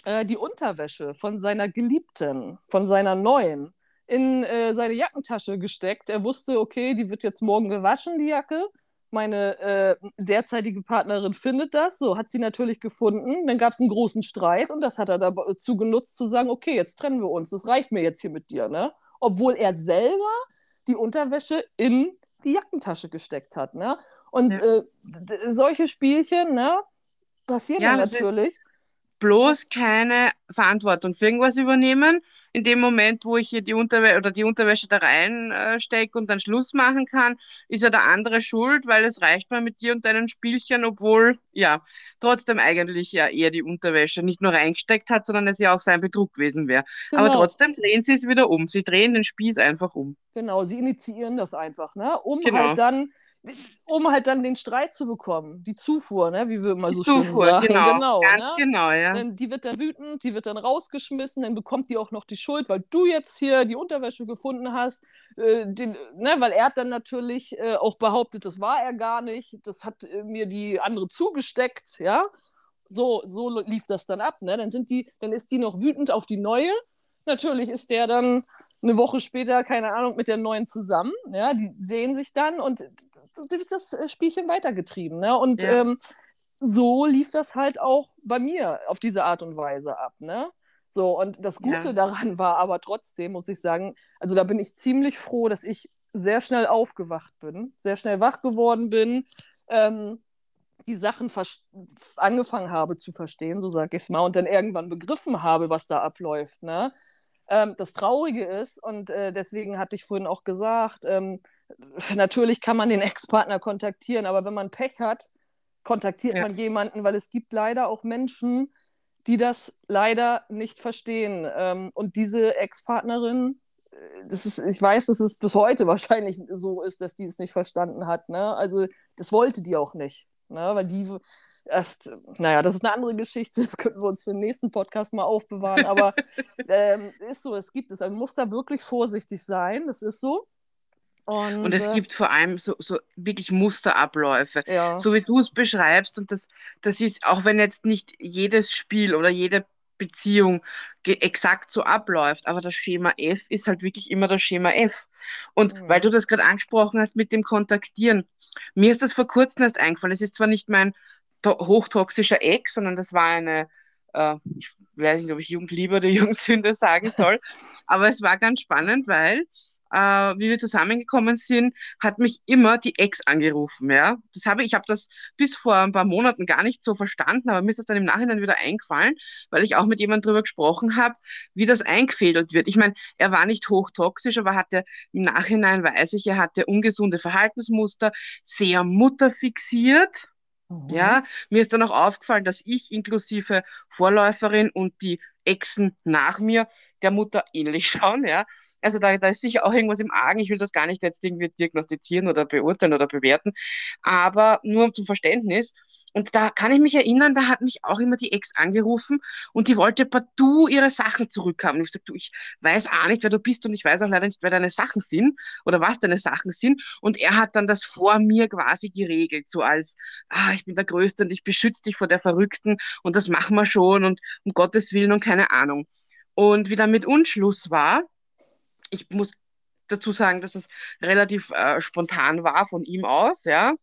äh, die Unterwäsche von seiner Geliebten, von seiner neuen, in äh, seine Jackentasche gesteckt. Er wusste, okay, die wird jetzt morgen gewaschen, die Jacke meine äh, derzeitige Partnerin findet das, so hat sie natürlich gefunden. Dann gab es einen großen Streit und das hat er dazu genutzt, zu sagen, okay, jetzt trennen wir uns, das reicht mir jetzt hier mit dir, ne? Obwohl er selber die Unterwäsche in die Jackentasche gesteckt hat, ne? Und ja. äh, solche Spielchen, ne, passieren ja, natürlich. Bloß keine Verantwortung für irgendwas übernehmen in dem Moment, wo ich hier die Unterwäsche oder die Unterwäsche da reinstecke äh, und dann Schluss machen kann, ist ja der andere schuld, weil es reicht mal mit dir und deinen Spielchen, obwohl ja trotzdem eigentlich ja eher die Unterwäsche nicht nur reingesteckt hat, sondern es ja auch sein Betrug gewesen wäre. Genau. Aber trotzdem drehen sie es wieder um. Sie drehen den Spieß einfach um. Genau, sie initiieren das einfach, ne? Um genau. halt dann um halt dann den Streit zu bekommen, die Zufuhr, ne, wie wir immer so die schön Zufuhr, sagen. Genau, genau, ganz ne? genau, ja. Die wird dann wütend, die wird dann rausgeschmissen, dann bekommt die auch noch die Schuld, weil du jetzt hier die Unterwäsche gefunden hast, äh, den, ne, weil er hat dann natürlich äh, auch behauptet, das war er gar nicht, das hat äh, mir die andere zugesteckt, ja. So, so lief das dann ab, ne? Dann sind die, dann ist die noch wütend auf die neue. Natürlich ist der dann eine Woche später, keine Ahnung, mit der neuen zusammen. Ja, die sehen sich dann und wird das Spielchen weitergetrieben. Ne? Und ja. ähm, so lief das halt auch bei mir auf diese Art und Weise ab. Ne? So, und das Gute ja. daran war aber trotzdem, muss ich sagen, also da bin ich ziemlich froh, dass ich sehr schnell aufgewacht bin, sehr schnell wach geworden bin, ähm, die Sachen angefangen habe zu verstehen, so sage ich es mal, und dann irgendwann begriffen habe, was da abläuft. Ne? Ähm, das Traurige ist, und äh, deswegen hatte ich vorhin auch gesagt, ähm, natürlich kann man den Ex-Partner kontaktieren, aber wenn man Pech hat, kontaktiert ja. man jemanden, weil es gibt leider auch Menschen, die das leider nicht verstehen. Ähm, und diese Ex-Partnerin, äh, das ist, ich weiß, dass es bis heute wahrscheinlich so ist, dass die es nicht verstanden hat. Ne? Also das wollte die auch nicht. Ne? Weil die erst, naja, das ist eine andere Geschichte, das könnten wir uns für den nächsten Podcast mal aufbewahren, aber ähm, ist so, es gibt es. Man muss da wirklich vorsichtig sein, das ist so. Und, und es äh, gibt vor allem so, so wirklich Musterabläufe, ja. so wie du es beschreibst. Und das, das ist, auch wenn jetzt nicht jedes Spiel oder jede Beziehung exakt so abläuft, aber das Schema F ist halt wirklich immer das Schema F. Und mhm. weil du das gerade angesprochen hast mit dem Kontaktieren, mir ist das vor kurzem erst eingefallen. Es ist zwar nicht mein hochtoxischer Ex, sondern das war eine, äh, ich weiß nicht, ob ich Jugendliebe oder Jugendsünde sagen soll, aber es war ganz spannend, weil äh, wie wir zusammengekommen sind, hat mich immer die Ex angerufen. Ja, das habe ich habe das bis vor ein paar Monaten gar nicht so verstanden, aber mir ist das dann im Nachhinein wieder eingefallen, weil ich auch mit jemandem darüber gesprochen habe, wie das eingefädelt wird. Ich meine, er war nicht hochtoxisch, aber hatte im Nachhinein weiß ich, er hatte ungesunde Verhaltensmuster, sehr mutterfixiert. Mhm. Ja, mir ist dann auch aufgefallen, dass ich inklusive Vorläuferin und die Exen nach mir der Mutter ähnlich schauen, ja. Also da, da ist sicher auch irgendwas im Argen. Ich will das gar nicht jetzt irgendwie diagnostizieren oder beurteilen oder bewerten, aber nur zum Verständnis. Und da kann ich mich erinnern, da hat mich auch immer die Ex angerufen und die wollte partout ihre Sachen zurückhaben. Und ich sagte, du, ich weiß auch nicht, wer du bist und ich weiß auch leider nicht, wer deine Sachen sind oder was deine Sachen sind. Und er hat dann das vor mir quasi geregelt, so als, ah, ich bin der Größte und ich beschütze dich vor der Verrückten und das machen wir schon und um Gottes Willen und keine Ahnung. Und wie dann mit uns Schluss war, ich muss dazu sagen, dass es relativ äh, spontan war von ihm aus, ja.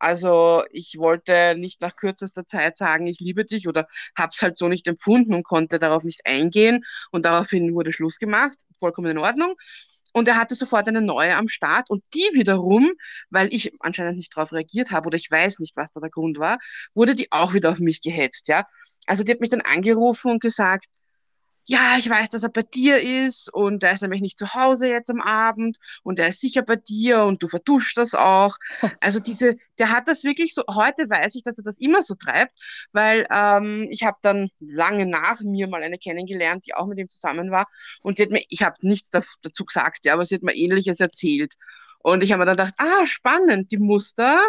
Also ich wollte nicht nach kürzester Zeit sagen, ich liebe dich oder habe es halt so nicht empfunden und konnte darauf nicht eingehen und daraufhin wurde Schluss gemacht, vollkommen in Ordnung. Und er hatte sofort eine neue am Start und die wiederum, weil ich anscheinend nicht darauf reagiert habe oder ich weiß nicht, was da der Grund war, wurde die auch wieder auf mich gehetzt, ja. Also die hat mich dann angerufen und gesagt, ja, ich weiß, dass er bei dir ist und er ist nämlich nicht zu Hause jetzt am Abend und er ist sicher bei dir und du verduschst das auch. Also diese, der hat das wirklich so, heute weiß ich, dass er das immer so treibt, weil ähm, ich habe dann lange nach mir mal eine kennengelernt, die auch mit ihm zusammen war und die hat mir, ich habe nichts dazu gesagt, ja, aber sie hat mir ähnliches erzählt. Und ich habe mir dann gedacht, ah, spannend, die Muster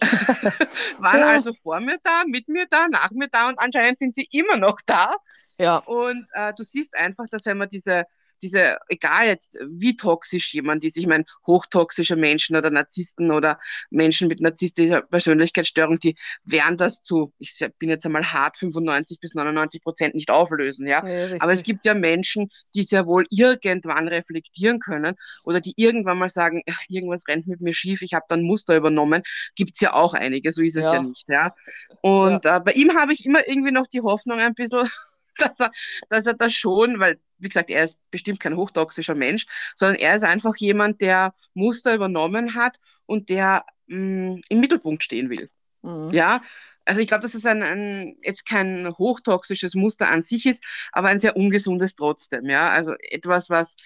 waren ja. also vor mir da, mit mir da, nach mir da und anscheinend sind sie immer noch da. Ja. Und äh, du siehst einfach, dass wenn man diese, diese, egal jetzt wie toxisch jemand ist, ich meine, hochtoxische Menschen oder Narzissten oder Menschen mit narzisstischer Persönlichkeitsstörung, die werden das zu, ich bin jetzt einmal hart, 95 bis 99 Prozent nicht auflösen, ja. ja Aber es gibt ja Menschen, die sehr wohl irgendwann reflektieren können oder die irgendwann mal sagen, irgendwas rennt mit mir schief, ich habe dann Muster übernommen, gibt es ja auch einige, so ist es ja, ja nicht, ja. Und ja. Äh, bei ihm habe ich immer irgendwie noch die Hoffnung ein bisschen, dass er, dass er das schon, weil, wie gesagt, er ist bestimmt kein hochtoxischer Mensch, sondern er ist einfach jemand, der Muster übernommen hat und der mh, mm, im Mittelpunkt stehen will. Mhm. Ja, also ich glaube, dass es ein, ein, jetzt kein hochtoxisches Muster an sich ist, aber ein sehr ungesundes trotzdem. Ja, also etwas, was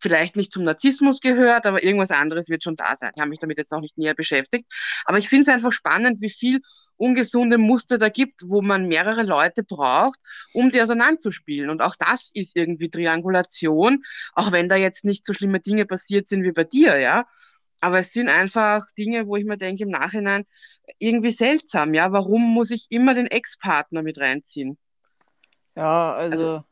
vielleicht nicht zum Narzissmus gehört, aber irgendwas anderes wird schon da sein. Ich habe mich damit jetzt auch nicht näher beschäftigt. Aber ich finde es einfach spannend, wie viel ungesunde Muster da gibt, wo man mehrere Leute braucht, um die auseinanderzuspielen. Und auch das ist irgendwie Triangulation, auch wenn da jetzt nicht so schlimme Dinge passiert sind wie bei dir, ja. Aber es sind einfach Dinge, wo ich mir denke im Nachhinein, irgendwie seltsam, ja. Warum muss ich immer den Ex-Partner mit reinziehen? Ja, also,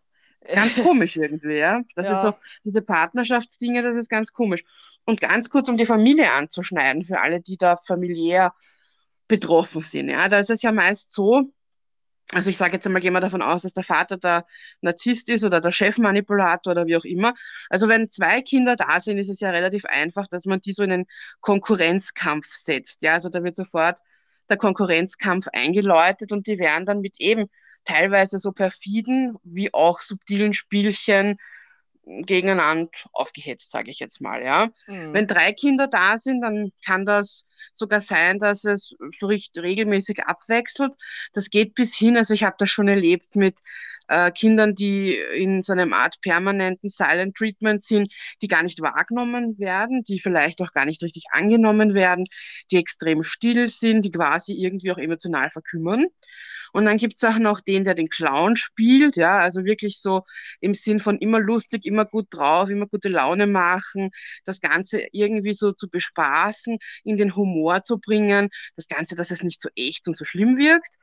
also ganz komisch irgendwie, ja. Das ja. ist so, diese Partnerschaftsdinge, das ist ganz komisch. Und ganz kurz, um die Familie anzuschneiden, für alle, die da familiär betroffen sind. Ja, da ist es ja meist so, also ich sage jetzt einmal, gehen wir davon aus, dass der Vater der Narzisst ist oder der Chefmanipulator oder wie auch immer. Also wenn zwei Kinder da sind, ist es ja relativ einfach, dass man die so in einen Konkurrenzkampf setzt. Ja, also da wird sofort der Konkurrenzkampf eingeläutet und die werden dann mit eben teilweise so perfiden wie auch subtilen Spielchen gegeneinander aufgehetzt, sage ich jetzt mal. Ja. Mhm. Wenn drei Kinder da sind, dann kann das sogar sein, dass es so richtig regelmäßig abwechselt. Das geht bis hin, also ich habe das schon erlebt mit äh, Kindern, die in so einer Art permanenten Silent Treatment sind, die gar nicht wahrgenommen werden, die vielleicht auch gar nicht richtig angenommen werden, die extrem still sind, die quasi irgendwie auch emotional verkümmern. Und dann gibt's auch noch den, der den Clown spielt, ja, also wirklich so im Sinn von immer lustig, immer gut drauf, immer gute Laune machen, das Ganze irgendwie so zu bespaßen, in den Humor Humor zu bringen, das Ganze, dass es nicht so echt und so schlimm wirkt.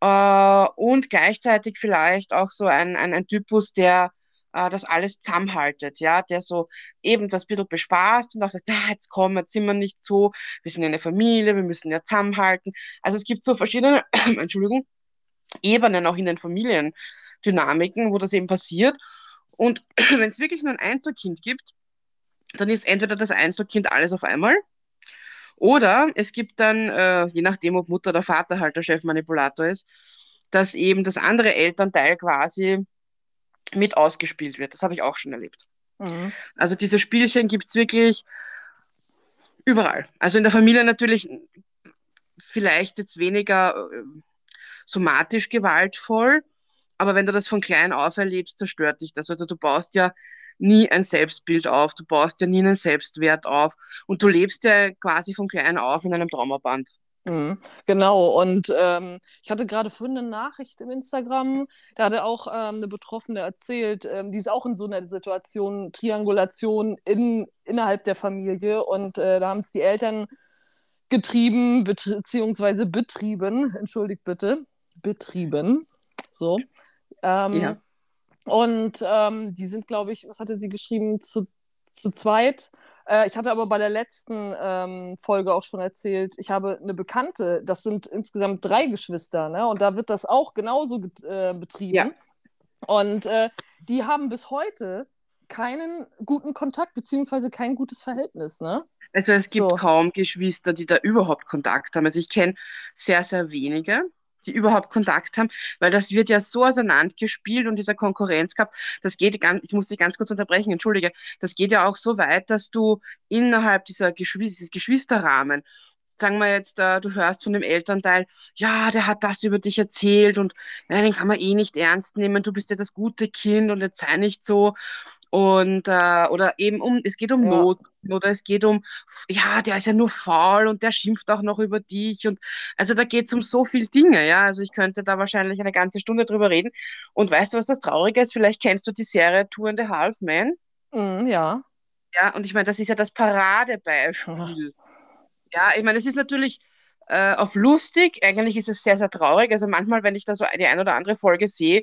Äh, und gleichzeitig vielleicht auch so ein, ein, ein Typus, der äh, das alles zusammenhaltet, ja, der so eben das bisschen bespaßt und auch sagt, na, jetzt kommen, jetzt sind wir nicht so, wir sind eine Familie, wir müssen ja zusammenhalten. Also es gibt so verschiedene, Entschuldigung, Ebenen auch in den Familiendynamiken, wo das eben passiert. Und wenn es wirklich nur ein Einzelkind gibt, dann ist entweder das Einzelkind alles auf einmal oder es gibt dann, äh, je nachdem, ob Mutter oder Vater halt der Chefmanipulator ist, dass eben das andere Elternteil quasi mit ausgespielt wird. Das habe ich auch schon erlebt. Mhm. Also diese Spielchen gibt es wirklich überall. Also in der Familie natürlich vielleicht jetzt weniger äh, somatisch gewaltvoll, aber wenn du das von klein auf erlebst, zerstört dich das. Also du baust ja nie ein Selbstbild auf, du baust ja nie einen Selbstwert auf. Und du lebst ja quasi von klein auf in einem Traumaband. Mhm, genau, und ähm, ich hatte gerade vorhin eine Nachricht im Instagram, da hatte auch ähm, eine Betroffene erzählt, ähm, die ist auch in so einer Situation, Triangulation in, innerhalb der Familie. Und äh, da haben es die Eltern getrieben, beziehungsweise betrieben, entschuldigt bitte, betrieben, so. Ähm, ja. Und ähm, die sind, glaube ich, was hatte sie geschrieben, zu, zu zweit äh, ich hatte aber bei der letzten ähm, Folge auch schon erzählt, ich habe eine Bekannte, das sind insgesamt drei Geschwister, ne? Und da wird das auch genauso äh, betrieben. Ja. Und äh, die haben bis heute keinen guten Kontakt, beziehungsweise kein gutes Verhältnis, ne? Also es gibt so. kaum Geschwister, die da überhaupt Kontakt haben. Also ich kenne sehr, sehr wenige die überhaupt Kontakt haben, weil das wird ja so auseinandergespielt und dieser Konkurrenzkampf, das geht ganz, ich muss dich ganz kurz unterbrechen, entschuldige, das geht ja auch so weit, dass du innerhalb dieser Geschwister, dieses Geschwisterrahmen sagen wir jetzt, äh, du hörst von dem Elternteil, ja, der hat das über dich erzählt und ja, den kann man eh nicht ernst nehmen, du bist ja das gute Kind und jetzt sei nicht so. Und äh, oder eben um, es geht um ja. Not oder es geht um, ja, der ist ja nur faul und der schimpft auch noch über dich. Und also da geht es um so viele Dinge, ja. Also ich könnte da wahrscheinlich eine ganze Stunde drüber reden. Und weißt du, was das Traurige ist? Vielleicht kennst du die Serie Two and a Half Men. Mm, ja. Ja, und ich meine, das ist ja das Paradebeispiel. Ja, ich meine, es ist natürlich äh, auf lustig, eigentlich ist es sehr, sehr traurig. Also manchmal, wenn ich da so die ein oder andere Folge sehe,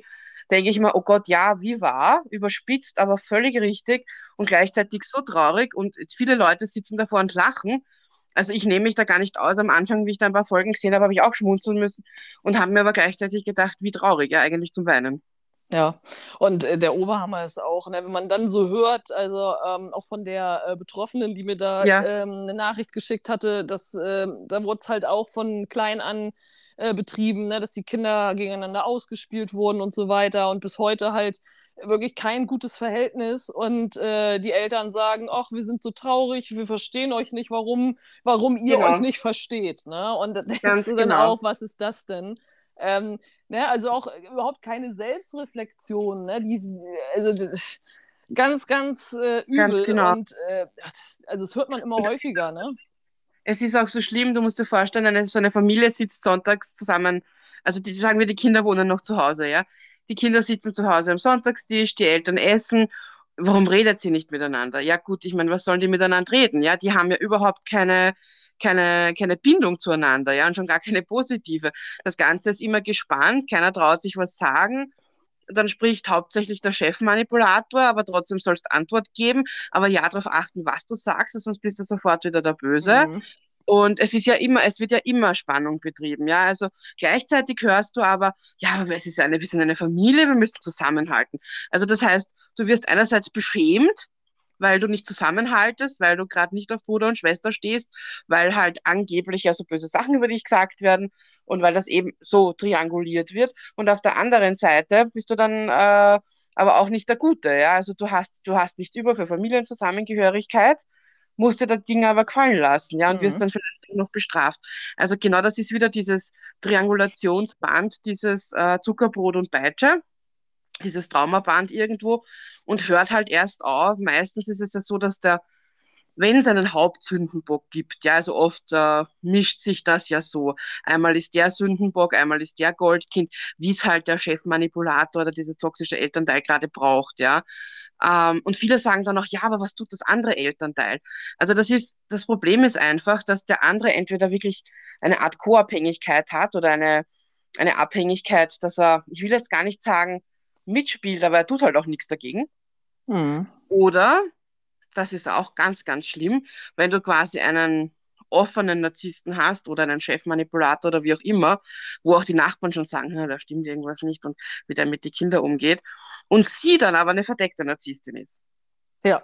denke ich mir, oh Gott, ja, wie war? Überspitzt, aber völlig richtig und gleichzeitig so traurig. Und viele Leute sitzen davor und lachen. Also ich nehme mich da gar nicht aus. Am Anfang, wie ich da ein paar Folgen gesehen habe, habe ich auch schmunzeln müssen und habe mir aber gleichzeitig gedacht, wie traurig, ja, eigentlich zum Weinen. Ja, und äh, der Oberhammer ist auch, ne, wenn man dann so hört, also ähm, auch von der äh, Betroffenen, die mir da ja. ähm, eine Nachricht geschickt hatte, dass äh, da wurde es halt auch von klein an äh, betrieben, ne, dass die Kinder gegeneinander ausgespielt wurden und so weiter und bis heute halt wirklich kein gutes Verhältnis und äh, die Eltern sagen, ach, wir sind so traurig, wir verstehen euch nicht, warum, warum ihr genau. euch nicht versteht, ne? Und da denkst Ganz du dann genau. auch, was ist das denn? Ähm, ne, also auch überhaupt keine Selbstreflexion, ne? Die, also ganz, ganz äh, übel. Ganz genau. Und äh, also das hört man immer häufiger, ne? Es ist auch so schlimm, du musst dir vorstellen, eine, so eine Familie sitzt sonntags zusammen, also die, sagen wir, die Kinder wohnen noch zu Hause, ja. Die Kinder sitzen zu Hause am Sonntagstisch, die Eltern essen. Warum redet sie nicht miteinander? Ja gut, ich meine, was sollen die miteinander reden? Ja, die haben ja überhaupt keine, keine, keine Bindung zueinander, ja, und schon gar keine positive. Das Ganze ist immer gespannt, keiner traut sich was sagen. Dann spricht hauptsächlich der Chefmanipulator, aber trotzdem sollst du Antwort geben, aber ja darauf achten, was du sagst, sonst bist du sofort wieder der Böse. Mhm. Und es ist ja immer, es wird ja immer Spannung betrieben, ja. Also gleichzeitig hörst du aber, ja, es ist eine, wir sind eine Familie, wir müssen zusammenhalten. Also das heißt, du wirst einerseits beschämt, weil du nicht zusammenhaltest, weil du gerade nicht auf Bruder und Schwester stehst, weil halt angeblich ja so böse Sachen über dich gesagt werden und weil das eben so trianguliert wird. Und auf der anderen Seite bist du dann äh, aber auch nicht der Gute, ja. Also du hast, du hast nicht über für Familienzusammengehörigkeit, musst dir das Ding aber gefallen lassen, ja, und mhm. wirst dann vielleicht noch bestraft. Also genau das ist wieder dieses Triangulationsband, dieses äh, Zuckerbrot und Peitsche dieses Traumaband irgendwo und hört halt erst auf. Meistens ist es ja so, dass der, wenn es einen Hauptsündenbock gibt, ja, also oft äh, mischt sich das ja so. Einmal ist der Sündenbock, einmal ist der Goldkind, wie es halt der Chefmanipulator oder dieses toxische Elternteil gerade braucht, ja. Ähm, und viele sagen dann auch, ja, aber was tut das andere Elternteil? Also das ist, das Problem ist einfach, dass der andere entweder wirklich eine Art Co-Abhängigkeit hat oder eine, eine Abhängigkeit, dass er, ich will jetzt gar nicht sagen, mitspielt, aber er tut halt auch nichts dagegen. Hm. Oder, das ist auch ganz, ganz schlimm, wenn du quasi einen offenen Narzissten hast oder einen Chefmanipulator oder wie auch immer, wo auch die Nachbarn schon sagen, da stimmt irgendwas nicht und wie der mit den Kindern umgeht. Und sie dann aber eine verdeckte Narzisstin ist. Ja,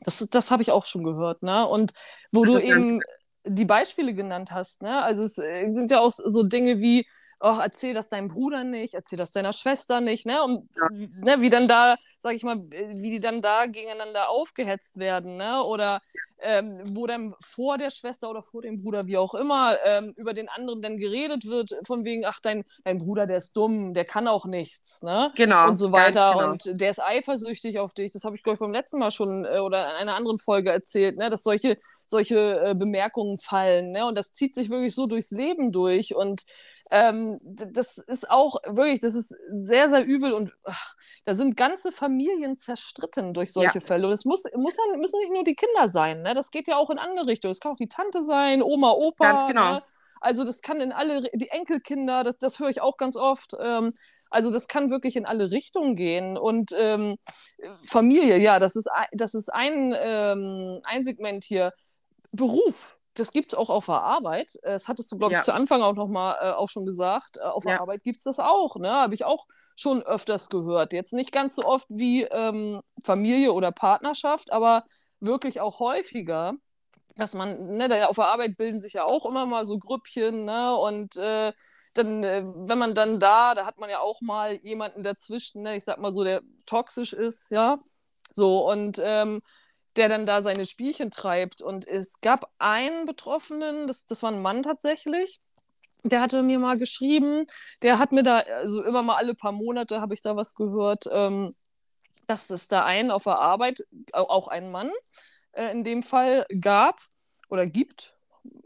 das, das habe ich auch schon gehört. Ne? Und wo also du eben die Beispiele genannt hast, ne? also es äh, sind ja auch so Dinge wie, oh, erzähl das deinem Bruder nicht, erzähl das deiner Schwester nicht, ne? Und ja. ne, wie dann da, sag ich mal, wie die dann da gegeneinander aufgehetzt werden, ne? Oder ähm, wo dann vor der Schwester oder vor dem Bruder, wie auch immer, ähm, über den anderen dann geredet wird, von wegen, ach, dein, dein Bruder, der ist dumm, der kann auch nichts, ne? Genau. Und so weiter. Genau. Und der ist eifersüchtig auf dich. Das habe ich, glaube ich, beim letzten Mal schon äh, oder in einer anderen Folge erzählt, ne? Dass solche, solche äh, Bemerkungen fallen, ne? Und das zieht sich wirklich so durchs Leben durch. Und ähm, das ist auch wirklich, das ist sehr, sehr übel und ach, da sind ganze Familien zerstritten durch solche ja. Fälle. Und es muss, muss ja, müssen nicht nur die Kinder sein, ne? das geht ja auch in andere Richtungen. Es kann auch die Tante sein, Oma, Opa. Ganz genau. Ne? Also das kann in alle, die Enkelkinder, das, das höre ich auch ganz oft. Ähm, also das kann wirklich in alle Richtungen gehen. Und ähm, Familie, ja, das ist, das ist ein, ähm, ein Segment hier. Beruf, das gibt es auch auf der Arbeit. Das hattest du, glaube ich, ja. zu Anfang auch noch mal äh, auch schon gesagt. Äh, auf der ja. Arbeit gibt es das auch. Ne? Habe ich auch schon öfters gehört. Jetzt nicht ganz so oft wie ähm, Familie oder Partnerschaft, aber wirklich auch häufiger, dass man, ne, auf der Arbeit bilden sich ja auch immer mal so Grüppchen, ne? Und äh, dann, äh, wenn man dann da, da hat man ja auch mal jemanden dazwischen, ne? ich sag mal so, der toxisch ist, ja. So, und ähm, der dann da seine Spielchen treibt. Und es gab einen Betroffenen, das, das war ein Mann tatsächlich, der hatte mir mal geschrieben, der hat mir da, also immer mal alle paar Monate habe ich da was gehört, ähm, dass es da einen auf der Arbeit, auch einen Mann äh, in dem Fall gab oder gibt,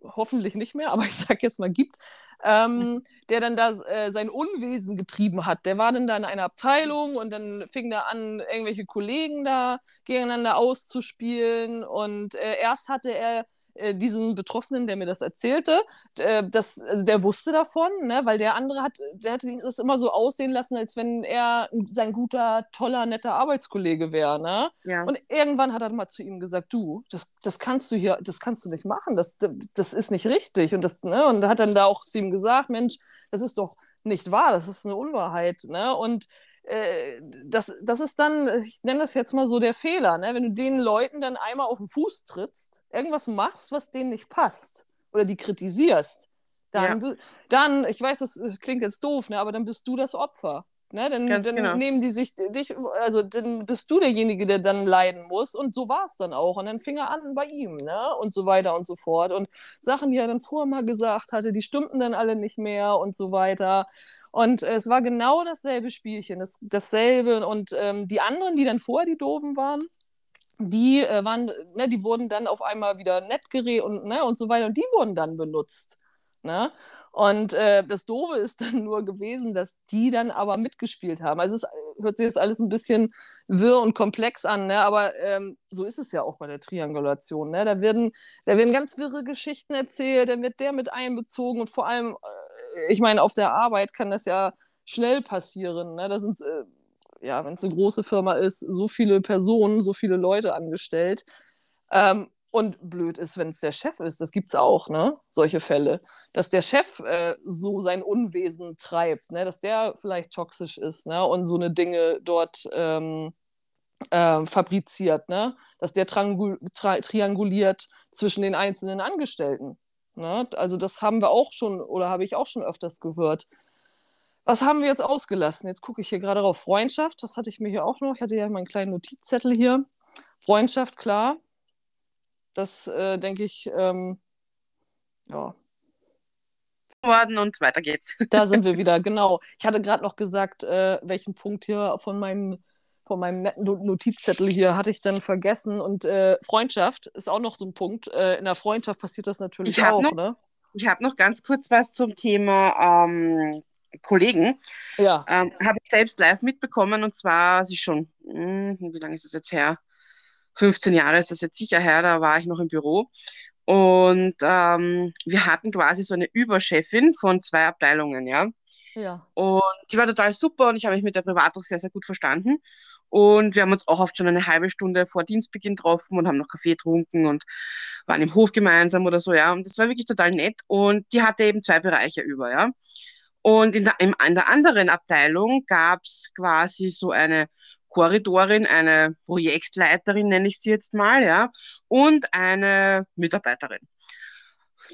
hoffentlich nicht mehr, aber ich sage jetzt mal gibt, ähm, der dann da äh, sein Unwesen getrieben hat. Der war dann da in einer Abteilung und dann fing da an, irgendwelche Kollegen da gegeneinander auszuspielen. Und äh, erst hatte er äh, diesen Betroffenen, der mir das erzählte, äh, das, also der wusste davon, ne, weil der andere hat, der hat das immer so aussehen lassen, als wenn er sein guter, toller, netter Arbeitskollege wäre. Ne? Ja. Und irgendwann hat er mal zu ihm gesagt, du, das, das kannst du hier, das kannst du nicht machen, das, das ist nicht richtig. Und das, ne, und hat dann da auch zu ihm gesagt, Mensch, das ist doch nicht wahr, das ist eine Unwahrheit. Ne? Und das, das ist dann, ich nenne das jetzt mal so der Fehler, ne? wenn du den Leuten dann einmal auf den Fuß trittst, irgendwas machst, was denen nicht passt oder die kritisierst, dann, ja. dann ich weiß, das klingt jetzt doof, ne? aber dann bist du das Opfer. Ne? Dann, dann genau. nehmen die sich dich, also dann bist du derjenige, der dann leiden muss. Und so war es dann auch. Und dann fing er an bei ihm, ne? Und so weiter und so fort. Und Sachen, die er dann vorher mal gesagt hatte, die stimmten dann alle nicht mehr und so weiter. Und es war genau dasselbe Spielchen, das, dasselbe. Und ähm, die anderen, die dann vorher die Doofen waren, die äh, waren, ne, die wurden dann auf einmal wieder nett geredet und, ne, und so weiter. Und die wurden dann benutzt. Ne? Und äh, das Doofe ist dann nur gewesen, dass die dann aber mitgespielt haben. Also es hört sich jetzt alles ein bisschen wirr und komplex an, ne? aber ähm, so ist es ja auch bei der Triangulation. Ne? Da, werden, da werden ganz wirre Geschichten erzählt, dann wird der mit einbezogen und vor allem, äh, ich meine, auf der Arbeit kann das ja schnell passieren. Ne? Da sind, äh, ja, wenn es eine große Firma ist, so viele Personen, so viele Leute angestellt. Ähm, und blöd ist, wenn es der Chef ist. Das gibt es auch, ne? Solche Fälle. Dass der Chef äh, so sein Unwesen treibt, ne? Dass der vielleicht toxisch ist, ne? Und so eine Dinge dort ähm, äh, fabriziert, ne? Dass der trianguliert zwischen den einzelnen Angestellten. Ne? Also das haben wir auch schon oder habe ich auch schon öfters gehört. Was haben wir jetzt ausgelassen? Jetzt gucke ich hier gerade auf Freundschaft. Das hatte ich mir hier auch noch. Ich hatte ja meinen kleinen Notizzettel hier. Freundschaft, klar. Das äh, denke ich, ähm, ja. Worden und weiter geht's. Da sind wir wieder, genau. Ich hatte gerade noch gesagt, äh, welchen Punkt hier von meinem, von meinem netten Notizzettel hier hatte ich dann vergessen. Und äh, Freundschaft ist auch noch so ein Punkt. Äh, in der Freundschaft passiert das natürlich auch, noch, ne? Ich habe noch ganz kurz was zum Thema ähm, Kollegen, Ja, ähm, habe ich selbst live mitbekommen und zwar, es ist schon, hm, wie lange ist das jetzt her? 15 Jahre ist das jetzt sicher her, da war ich noch im Büro. Und ähm, wir hatten quasi so eine Überchefin von zwei Abteilungen, ja. ja. Und die war total super und ich habe mich mit der privat auch sehr, sehr gut verstanden. Und wir haben uns auch oft schon eine halbe Stunde vor Dienstbeginn getroffen und haben noch Kaffee getrunken und waren im Hof gemeinsam oder so, ja. Und das war wirklich total nett. Und die hatte eben zwei Bereiche über, ja. Und in der, in, in der anderen Abteilung gab es quasi so eine Korridorin, eine Projektleiterin, nenne ich sie jetzt mal, ja, und eine Mitarbeiterin.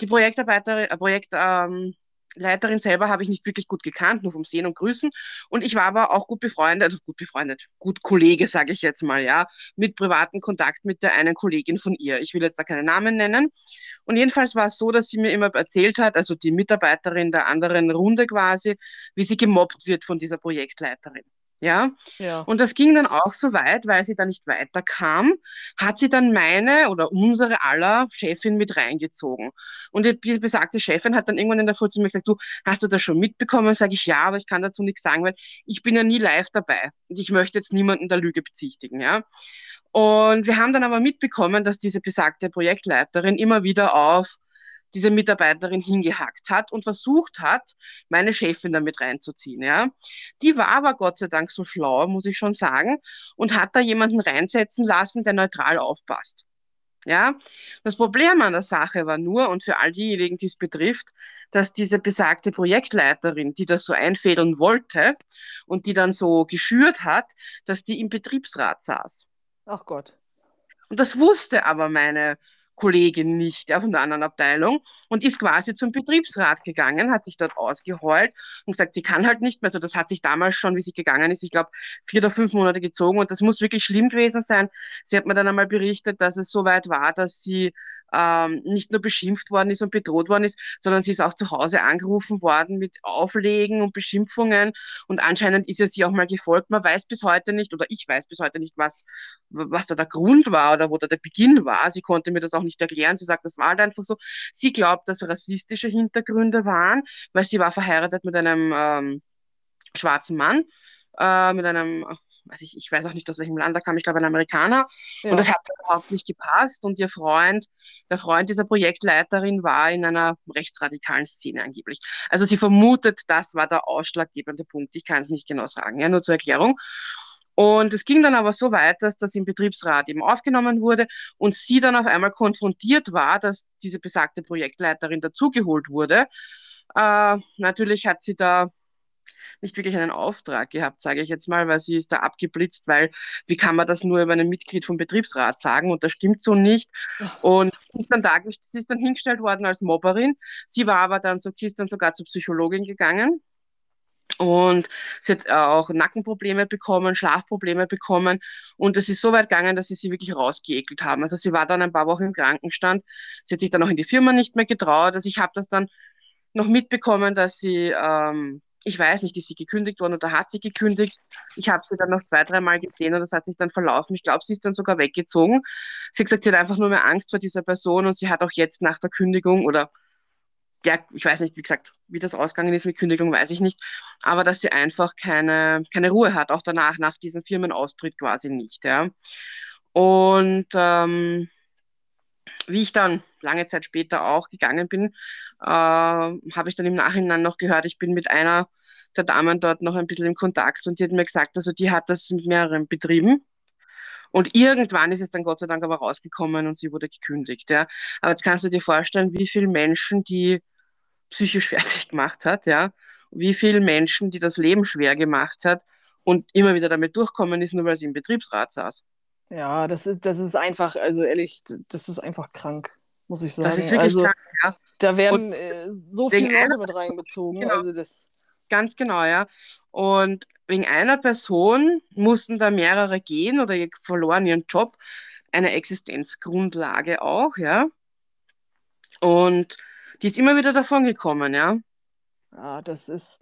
Die Projektarbeiterin, äh, Projekt, ähm, Leiterin selber habe ich nicht wirklich gut gekannt, nur vom Sehen und Grüßen. Und ich war aber auch gut befreundet, gut befreundet, gut Kollege, sage ich jetzt mal, ja, mit privaten Kontakt mit der einen Kollegin von ihr. Ich will jetzt da keine Namen nennen. Und jedenfalls war es so, dass sie mir immer erzählt hat, also die Mitarbeiterin der anderen Runde quasi, wie sie gemobbt wird von dieser Projektleiterin. Ja, Ja. und das ging dann auch so weit, weil sie da nicht weiterkam, hat sie dann meine oder unsere aller Chefin mit reingezogen. Und die besagte Chefin hat dann irgendwann in der Früh zu mir gesagt, du, hast du das schon mitbekommen? Sage ich, ja, aber ich kann dazu nichts sagen, weil ich bin ja nie live dabei. Und ich möchte jetzt niemanden der Lüge bezichtigen, ja. Und wir haben dann aber mitbekommen, dass diese besagte Projektleiterin immer wieder auf diese Mitarbeiterin hingehackt hat und versucht hat, meine Chefin damit reinzuziehen. Ja. Die war aber Gott sei Dank so schlau, muss ich schon sagen, und hat da jemanden reinsetzen lassen, der neutral aufpasst. Ja, das Problem an der Sache war nur, und für all diejenigen, die es betrifft, dass diese besagte Projektleiterin, die das so einfädeln wollte und die dann so geschürt hat, dass die im Betriebsrat saß. Ach Gott. Und das wusste aber meine Kollegin nicht, ja, von der anderen Abteilung und ist quasi zum Betriebsrat gegangen, hat sich dort ausgeheult und gesagt, sie kann halt nicht mehr. Also das hat sich damals schon, wie sie gegangen ist, ich glaube, vier oder fünf Monate gezogen und das muss wirklich schlimm gewesen sein. Sie hat mir dann einmal berichtet, dass es so weit war, dass sie ähm, nicht nur beschimpft worden ist und bedroht worden ist, sondern sie ist auch zu Hause angerufen worden mit Auflegen und Beschimpfungen. Und anscheinend ist ja sie auch mal gefolgt. Man weiß bis heute nicht, oder ich weiß bis heute nicht, was, was da der Grund war oder wo da der Beginn war. Sie konnte mir das auch nicht erklären. Sie sagt, das war halt einfach so. Sie glaubt, dass rassistische Hintergründe waren, weil sie war verheiratet mit einem ähm, schwarzen Mann, äh, mit einem weiß ich, ich weiß auch nicht, aus welchem Land er kam, ich glaube ein Amerikaner. Ja. Und das hat überhaupt nicht gepasst. Und ihr Freund, der Freund dieser Projektleiterin war in einer rechtsradikalen Szene angeblich. Also sie vermutet, das war der ausschlaggebende Punkt. Ich kann es nicht genau sagen, ja, nur zur Erklärung. Und es ging dann aber so weit, dass das im Betriebsrat eben aufgenommen wurde und sie dann auf einmal konfrontiert war, dass diese besagte Projektleiterin dazugeholt wurde. Äh, natürlich hat sie da nicht wirklich einen Auftrag gehabt, sage ich jetzt mal, weil sie ist da abgeblitzt, weil wie kann man das nur über ein Mitglied vom Betriebsrat sagen und das stimmt so nicht. Und sie ist dann, da, sie ist dann hingestellt worden als Mobberin. Sie war aber dann so, sie ist dann sogar zur Psychologin gegangen. Und sie hat auch Nackenprobleme bekommen, Schlafprobleme bekommen. Und es ist so weit gegangen, dass sie sie wirklich rausgeekelt haben. Also sie war dann ein paar Wochen im Krankenstand. Sie hat sich dann auch in die Firma nicht mehr getraut. Also ich habe das dann noch mitbekommen, dass sie ähm, ich weiß nicht, ist sie gekündigt worden oder hat sie gekündigt. Ich habe sie dann noch zwei, dreimal gesehen und das hat sich dann verlaufen. Ich glaube, sie ist dann sogar weggezogen. Sie hat gesagt, sie hat einfach nur mehr Angst vor dieser Person und sie hat auch jetzt nach der Kündigung oder ja, ich weiß nicht, wie gesagt, wie das ausgegangen ist mit Kündigung, weiß ich nicht, aber dass sie einfach keine, keine Ruhe hat, auch danach, nach diesem Firmenaustritt quasi nicht, ja. Und ähm, wie ich dann lange Zeit später auch gegangen bin, äh, habe ich dann im Nachhinein noch gehört, ich bin mit einer der Damen dort noch ein bisschen im Kontakt und die hat mir gesagt, also die hat das mit mehreren betrieben. Und irgendwann ist es dann Gott sei Dank aber rausgekommen und sie wurde gekündigt. Ja. Aber jetzt kannst du dir vorstellen, wie viele Menschen die psychisch fertig gemacht hat, ja, wie viele Menschen, die das Leben schwer gemacht hat und immer wieder damit durchkommen ist, nur weil sie im Betriebsrat saß. Ja, das ist, das ist einfach, also ehrlich, das ist einfach krank, muss ich sagen. Das ist wirklich also, krank, ja. Da werden äh, so viele Leute mit reinbezogen. Genau. Also das Ganz genau, ja. Und wegen einer Person mussten da mehrere gehen oder verloren ihren Job, eine Existenzgrundlage auch, ja. Und die ist immer wieder davon gekommen, ja. Ja, das ist.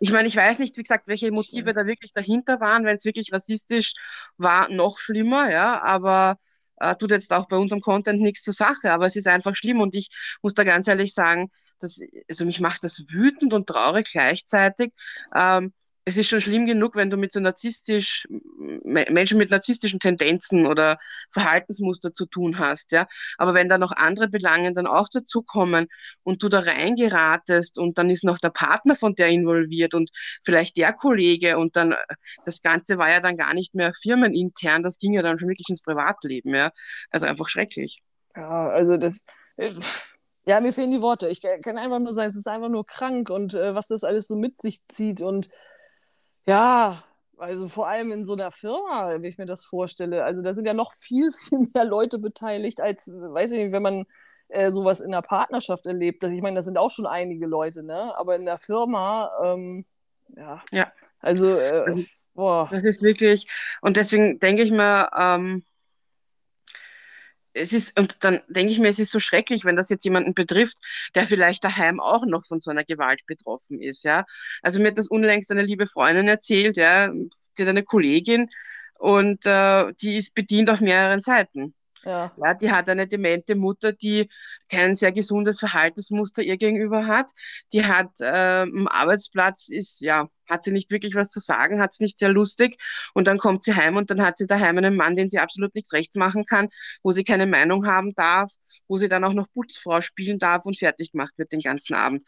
Ich meine, ich weiß nicht, wie gesagt, welche Motive Schlimm. da wirklich dahinter waren. Wenn es wirklich rassistisch war, noch schlimmer, ja. Aber äh, tut jetzt auch bei unserem Content nichts zur Sache. Aber es ist einfach schlimm und ich muss da ganz ehrlich sagen, das, also mich macht das wütend und traurig gleichzeitig. Ähm, es ist schon schlimm genug, wenn du mit so narzisstisch, Menschen mit narzisstischen Tendenzen oder Verhaltensmuster zu tun hast, ja. Aber wenn da noch andere Belange dann auch dazukommen und du da reingeratest und dann ist noch der Partner von der involviert und vielleicht der Kollege und dann, das Ganze war ja dann gar nicht mehr firmenintern, das ging ja dann schon wirklich ins Privatleben, ja. Also einfach schrecklich. Ja, also das, äh, ja, mir fehlen die Worte. Ich kann einfach nur sagen, es ist einfach nur krank und äh, was das alles so mit sich zieht und ja, also vor allem in so einer Firma, wenn ich mir das vorstelle. Also da sind ja noch viel, viel mehr Leute beteiligt, als, weiß ich nicht, wenn man äh, sowas in der Partnerschaft erlebt. Ich meine, das sind auch schon einige Leute, ne? Aber in der Firma, ähm, ja. Ja. Also, äh, also, boah. Das ist wirklich, und deswegen denke ich mir, ähm, es ist, und dann denke ich mir, es ist so schrecklich, wenn das jetzt jemanden betrifft, der vielleicht daheim auch noch von so einer Gewalt betroffen ist, ja. Also mir hat das unlängst eine liebe Freundin erzählt, ja, die hat eine Kollegin und äh, die ist bedient auf mehreren Seiten. Ja. ja. Die hat eine demente Mutter, die kein sehr gesundes Verhaltensmuster ihr gegenüber hat. Die hat äh, am Arbeitsplatz ist, ja, hat sie nicht wirklich was zu sagen, hat es nicht sehr lustig. Und dann kommt sie heim und dann hat sie daheim einen Mann, den sie absolut nichts rechts machen kann, wo sie keine Meinung haben darf, wo sie dann auch noch Putzfrau spielen darf und fertig gemacht wird den ganzen Abend.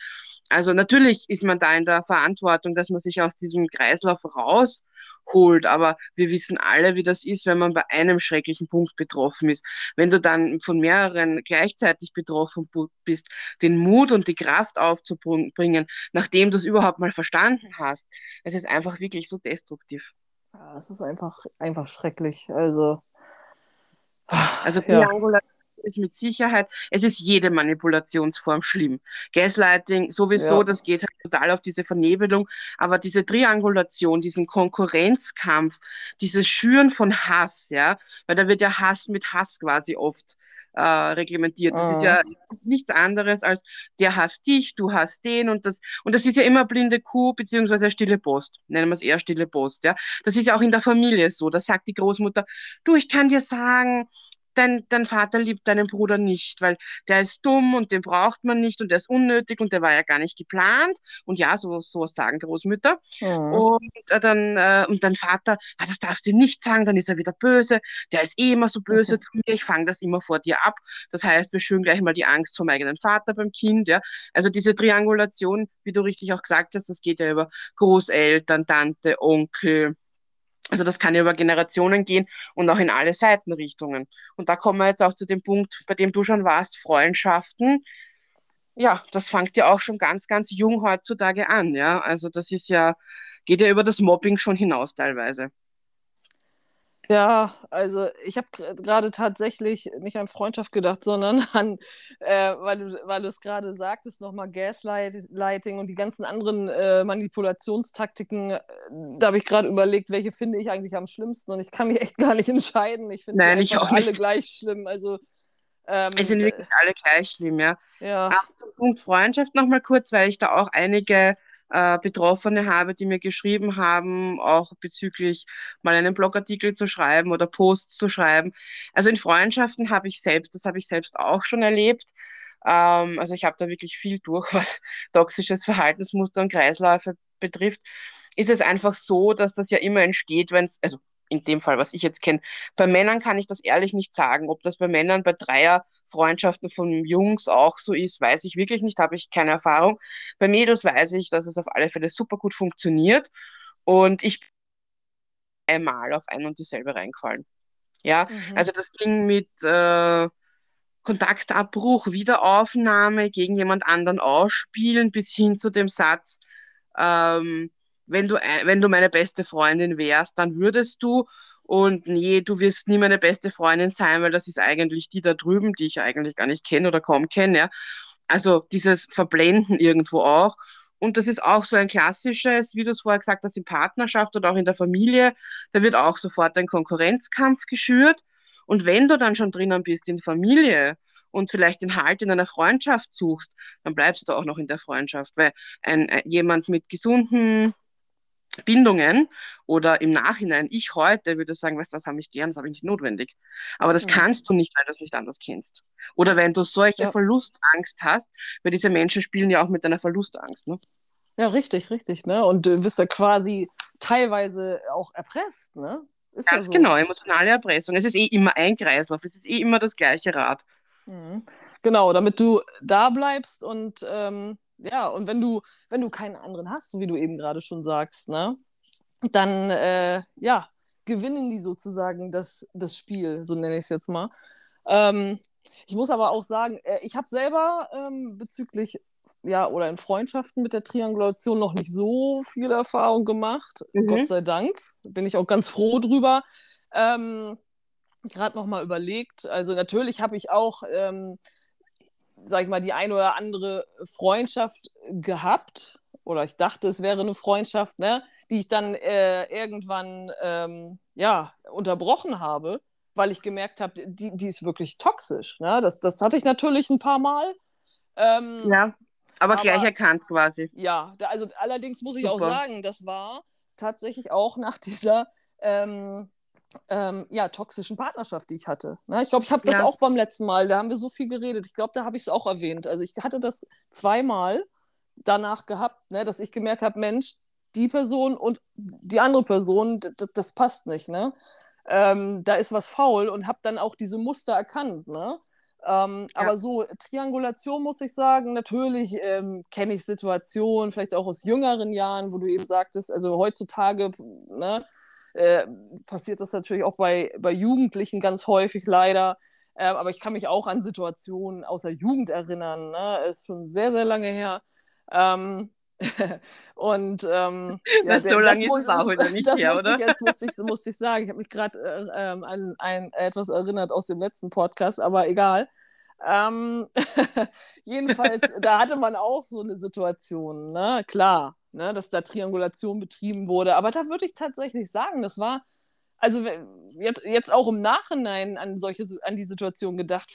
Also natürlich ist man da in der Verantwortung, dass man sich aus diesem Kreislauf rausholt, aber wir wissen alle, wie das ist, wenn man bei einem schrecklichen Punkt betroffen ist. Wenn du dann von mehreren gleichzeitig betroffen bist, den Mut und die Kraft aufzubringen, nachdem du es überhaupt mal verstanden hast, es ist einfach wirklich so destruktiv. Ja, es ist einfach, einfach schrecklich. Also, also ja ist mit Sicherheit, es ist jede Manipulationsform schlimm. Gaslighting sowieso, ja. das geht halt total auf diese Vernebelung, aber diese Triangulation, diesen Konkurrenzkampf, dieses Schüren von Hass, ja, weil da wird ja Hass mit Hass quasi oft äh, reglementiert. Das oh. ist ja ah. nichts anderes als der hasst dich, du hast den und das und das ist ja immer blinde Kuh beziehungsweise stille Post. Nennen wir es eher stille Post. Ja, das ist ja auch in der Familie so. Da sagt die Großmutter: Du, ich kann dir sagen, dein, dein Vater liebt deinen Bruder nicht, weil der ist dumm und den braucht man nicht und der ist unnötig und der war ja gar nicht geplant. Und ja, so, so sagen Großmütter. Ja. Und äh, dann, äh, und dein Vater, ah, das darfst du nicht sagen, dann ist er wieder böse. Der ist eh immer so böse mhm. zu mir, ich fange das immer vor dir ab. Das heißt, wir schüren gleich mal die Angst vom eigenen Vater beim Kind. Ja? Also diese Triangulation, wie du richtig auch gesagt hast, das geht ja über Großeltern, Tante, Onkel, also das kann ja über Generationen gehen und auch in alle Seitenrichtungen. Und da kommen wir jetzt auch zu dem Punkt, bei dem du schon warst, Freundschaften. Ja, das fängt ja auch schon ganz, ganz jung heutzutage an. Ja, also das ist ja, geht ja über das Mobbing schon hinaus teilweise. Ja, also ich habe gerade tatsächlich nicht an Freundschaft gedacht, sondern an, äh, weil du, weil du es gerade sagtest, nochmal Gaslighting und die ganzen anderen äh, Manipulationstaktiken. Äh, da habe ich gerade überlegt, welche finde ich eigentlich am schlimmsten und ich kann mich echt gar nicht entscheiden. Ich finde alle nicht. gleich schlimm. Also ähm, es sind wirklich alle gleich schlimm, ja. ja. zum Punkt Freundschaft nochmal kurz, weil ich da auch einige äh, Betroffene habe, die mir geschrieben haben, auch bezüglich mal einen Blogartikel zu schreiben oder Posts zu schreiben. Also in Freundschaften habe ich selbst, das habe ich selbst auch schon erlebt. Ähm, also ich habe da wirklich viel durch, was toxisches Verhaltensmuster und Kreisläufe betrifft. Ist es einfach so, dass das ja immer entsteht, wenn es, also in dem Fall, was ich jetzt kenne. Bei Männern kann ich das ehrlich nicht sagen. Ob das bei Männern bei Dreierfreundschaften von Jungs auch so ist, weiß ich wirklich nicht, habe ich keine Erfahrung. Bei Mädels weiß ich, dass es auf alle Fälle super gut funktioniert und ich bin einmal auf ein und dieselbe reingefallen. Ja, mhm. also das ging mit äh, Kontaktabbruch, Wiederaufnahme, gegen jemand anderen ausspielen, bis hin zu dem Satz, ähm, wenn du, wenn du meine beste Freundin wärst, dann würdest du. Und nee, du wirst nie meine beste Freundin sein, weil das ist eigentlich die da drüben, die ich eigentlich gar nicht kenne oder kaum kenne. Ja. Also dieses Verblenden irgendwo auch. Und das ist auch so ein klassisches, wie du es vorher gesagt hast, in Partnerschaft oder auch in der Familie, da wird auch sofort ein Konkurrenzkampf geschürt. Und wenn du dann schon drinnen bist in Familie und vielleicht den Halt in einer Freundschaft suchst, dann bleibst du auch noch in der Freundschaft, weil ein, ein jemand mit gesunden Bindungen oder im Nachhinein, ich heute würde sagen, weißt du, was habe ich gern, das habe ich nicht notwendig. Aber das kannst du nicht, weil du es nicht anders kennst. Oder wenn du solche ja. Verlustangst hast, weil diese Menschen spielen ja auch mit deiner Verlustangst. Ne? Ja, richtig, richtig. Ne? Und du bist ja quasi teilweise auch erpresst. Ne? Ist Ganz ja so. genau, emotionale Erpressung. Es ist eh immer ein Kreislauf, es ist eh immer das gleiche Rad. Mhm. Genau, damit du da bleibst und ähm, ja, und wenn du, wenn du keinen anderen hast, so wie du eben gerade schon sagst, ne, dann äh, ja, gewinnen die sozusagen das, das Spiel, so nenne ich es jetzt mal. Ähm, ich muss aber auch sagen, äh, ich habe selber ähm, bezüglich ja, oder in Freundschaften mit der Triangulation noch nicht so viel Erfahrung gemacht. Mhm. Gott sei Dank. Bin ich auch ganz froh drüber. Ähm, Gerade noch mal überlegt. Also natürlich habe ich auch, ähm, sag ich mal, die eine oder andere Freundschaft gehabt. Oder ich dachte, es wäre eine Freundschaft, ne, die ich dann äh, irgendwann ähm, ja, unterbrochen habe, weil ich gemerkt habe, die, die ist wirklich toxisch. Ne? Das, das hatte ich natürlich ein paar Mal. Ähm, ja. Aber, aber gleich erkannt quasi. Ja, da, also allerdings muss ich Super. auch sagen, das war tatsächlich auch nach dieser ähm, ähm, ja, toxischen Partnerschaft, die ich hatte. Ne? Ich glaube, ich habe das ja. auch beim letzten Mal, da haben wir so viel geredet. Ich glaube, da habe ich es auch erwähnt. Also ich hatte das zweimal danach gehabt, ne, dass ich gemerkt habe, Mensch, die Person und die andere Person, das passt nicht. Ne? Ähm, da ist was faul und habe dann auch diese Muster erkannt. Ne? Ähm, ja. Aber so Triangulation muss ich sagen, natürlich ähm, kenne ich Situationen, vielleicht auch aus jüngeren Jahren, wo du eben sagtest, also heutzutage ne, äh, passiert das natürlich auch bei, bei Jugendlichen ganz häufig leider. Äh, aber ich kann mich auch an Situationen aus der Jugend erinnern. Ne? Ist schon sehr, sehr lange her. Ähm, und ähm, ja, so lange ist es auch wieder nicht das her, oder? Ich, jetzt musste ich, musste ich sagen. Ich habe mich gerade äh, ähm, an, an etwas erinnert aus dem letzten Podcast, aber egal. Ähm, jedenfalls, da hatte man auch so eine Situation, ne? klar, ne? dass da Triangulation betrieben wurde. Aber da würde ich tatsächlich sagen, das war, also jetzt, jetzt auch im Nachhinein an solche, an die Situation gedacht,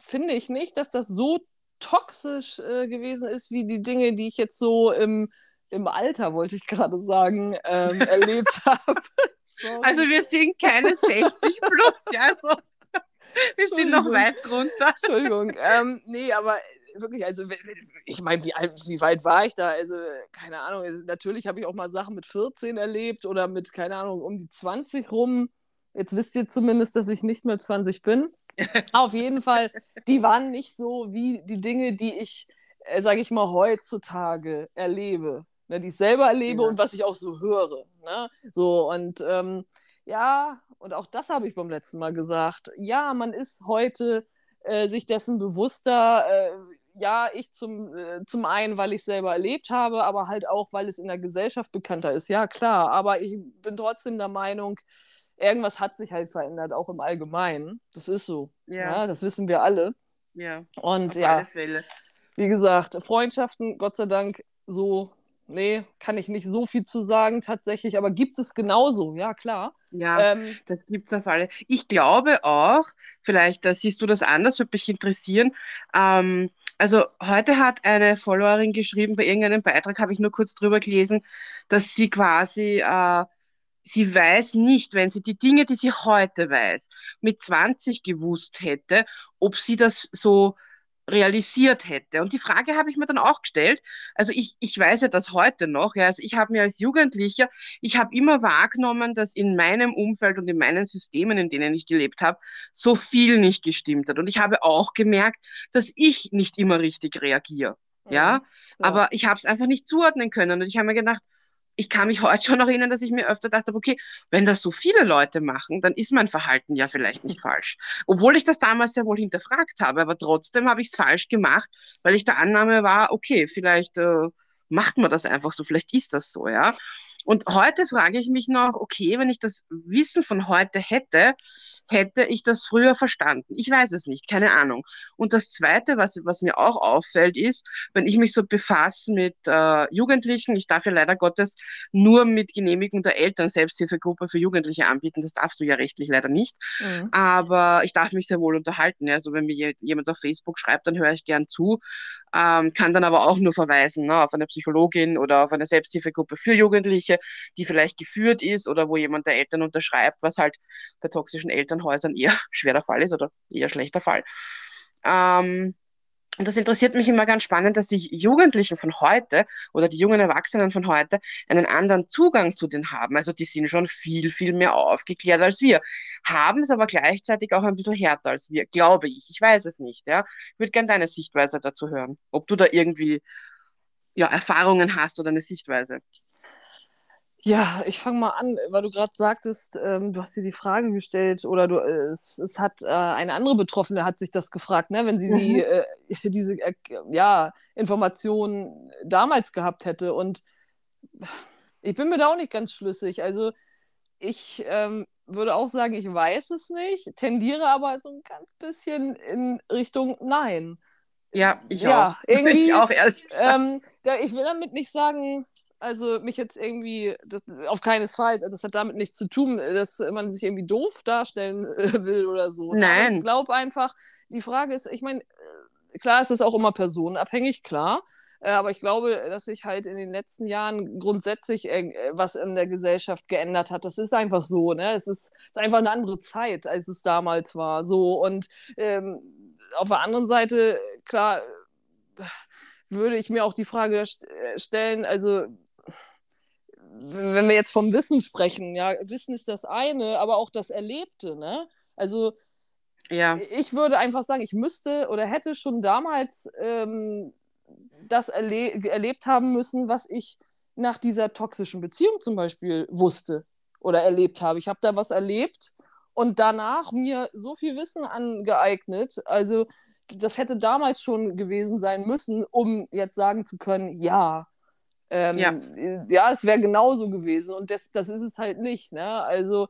finde ich nicht, dass das so toxisch äh, gewesen ist, wie die Dinge, die ich jetzt so im, im Alter, wollte ich gerade sagen, ähm, erlebt habe. Also wir sind keine 60 plus, ja, so. Wir sind noch weit drunter. Entschuldigung. Ähm, nee, aber wirklich, also ich meine, wie, wie weit war ich da? Also, keine Ahnung. Also, natürlich habe ich auch mal Sachen mit 14 erlebt oder mit, keine Ahnung, um die 20 rum. Jetzt wisst ihr zumindest, dass ich nicht mehr 20 bin. Auf jeden Fall, die waren nicht so wie die Dinge, die ich, äh, sage ich mal, heutzutage erlebe. Ne, die ich selber erlebe ja. und was ich auch so höre. Ne? So, und ähm, ja, und auch das habe ich beim letzten Mal gesagt. Ja, man ist heute äh, sich dessen bewusster. Äh, ja, ich zum, äh, zum einen, weil ich selber erlebt habe, aber halt auch, weil es in der Gesellschaft bekannter ist. Ja, klar, aber ich bin trotzdem der Meinung, irgendwas hat sich halt verändert, auch im Allgemeinen. Das ist so. Ja. ja das wissen wir alle. Ja. Und auf ja, alle Fälle. wie gesagt, Freundschaften, Gott sei Dank, so, nee, kann ich nicht so viel zu sagen tatsächlich, aber gibt es genauso, ja, klar. Ja, ähm, das gibt es auf alle. Ich glaube auch, vielleicht da siehst du das anders, würde mich interessieren. Ähm, also heute hat eine Followerin geschrieben, bei irgendeinem Beitrag habe ich nur kurz drüber gelesen, dass sie quasi äh, sie weiß nicht, wenn sie die Dinge, die sie heute weiß, mit 20 gewusst hätte, ob sie das so realisiert hätte. Und die Frage habe ich mir dann auch gestellt. Also ich, ich weiß ja das heute noch. Ja, also ich habe mir als Jugendlicher, ich habe immer wahrgenommen, dass in meinem Umfeld und in meinen Systemen, in denen ich gelebt habe, so viel nicht gestimmt hat. Und ich habe auch gemerkt, dass ich nicht immer richtig reagiere. Ja, ja. aber ich habe es einfach nicht zuordnen können. Und ich habe mir gedacht, ich kann mich heute schon noch erinnern, dass ich mir öfter dachte, okay, wenn das so viele Leute machen, dann ist mein Verhalten ja vielleicht nicht falsch. Obwohl ich das damals ja wohl hinterfragt habe, aber trotzdem habe ich es falsch gemacht, weil ich der Annahme war, okay, vielleicht äh, macht man das einfach so, vielleicht ist das so, ja. Und heute frage ich mich noch, okay, wenn ich das Wissen von heute hätte, hätte ich das früher verstanden. Ich weiß es nicht, keine Ahnung. Und das Zweite, was, was mir auch auffällt, ist, wenn ich mich so befasse mit äh, Jugendlichen, ich darf ja leider Gottes nur mit Genehmigung der Eltern Selbsthilfegruppe für Jugendliche anbieten, das darfst du ja rechtlich leider nicht, mhm. aber ich darf mich sehr wohl unterhalten. Ja. Also wenn mir jemand auf Facebook schreibt, dann höre ich gern zu, ähm, kann dann aber auch nur verweisen ne, auf eine Psychologin oder auf eine Selbsthilfegruppe für Jugendliche, die vielleicht geführt ist oder wo jemand der Eltern unterschreibt, was halt bei toxischen Elternhäusern eher schwer der Fall ist oder eher schlechter Fall. Ähm, und das interessiert mich immer ganz spannend, dass die Jugendlichen von heute oder die jungen Erwachsenen von heute einen anderen Zugang zu denen haben. Also die sind schon viel, viel mehr aufgeklärt als wir, haben es aber gleichzeitig auch ein bisschen härter als wir, glaube ich. Ich weiß es nicht. Ja? Ich würde gerne deine Sichtweise dazu hören, ob du da irgendwie ja, Erfahrungen hast oder eine Sichtweise. Ja, ich fange mal an, weil du gerade sagtest, ähm, du hast dir die Frage gestellt oder du, äh, es, es, hat äh, eine andere Betroffene hat sich das gefragt, ne, wenn sie mhm. die, äh, diese äh, ja, Informationen damals gehabt hätte. Und ich bin mir da auch nicht ganz schlüssig. Also ich ähm, würde auch sagen, ich weiß es nicht, tendiere aber so ein ganz bisschen in Richtung Nein. Ja, ich ja, auch. Irgendwie, ich auch, ehrlich ähm, da, ich will damit nicht sagen, also mich jetzt irgendwie, das, auf keines Fall, das hat damit nichts zu tun, dass man sich irgendwie doof darstellen äh, will oder so. Nein. Aber ich glaube einfach, die Frage ist, ich meine, äh, klar ist es auch immer personenabhängig, klar. Äh, aber ich glaube, dass sich halt in den letzten Jahren grundsätzlich was in der Gesellschaft geändert hat. Das ist einfach so. Ne? Es ist, ist einfach eine andere Zeit, als es damals war. So. Und ähm, auf der anderen Seite, klar, würde ich mir auch die Frage st stellen, also wenn wir jetzt vom Wissen sprechen, ja, Wissen ist das eine, aber auch das Erlebte, ne? Also ja. ich würde einfach sagen, ich müsste oder hätte schon damals ähm, das erle erlebt haben müssen, was ich nach dieser toxischen Beziehung zum Beispiel wusste oder erlebt habe. Ich habe da was erlebt und danach mir so viel Wissen angeeignet. Also das hätte damals schon gewesen sein müssen, um jetzt sagen zu können, ja, ähm, ja. ja, es wäre genauso gewesen und das, das ist es halt nicht. Ne? Also,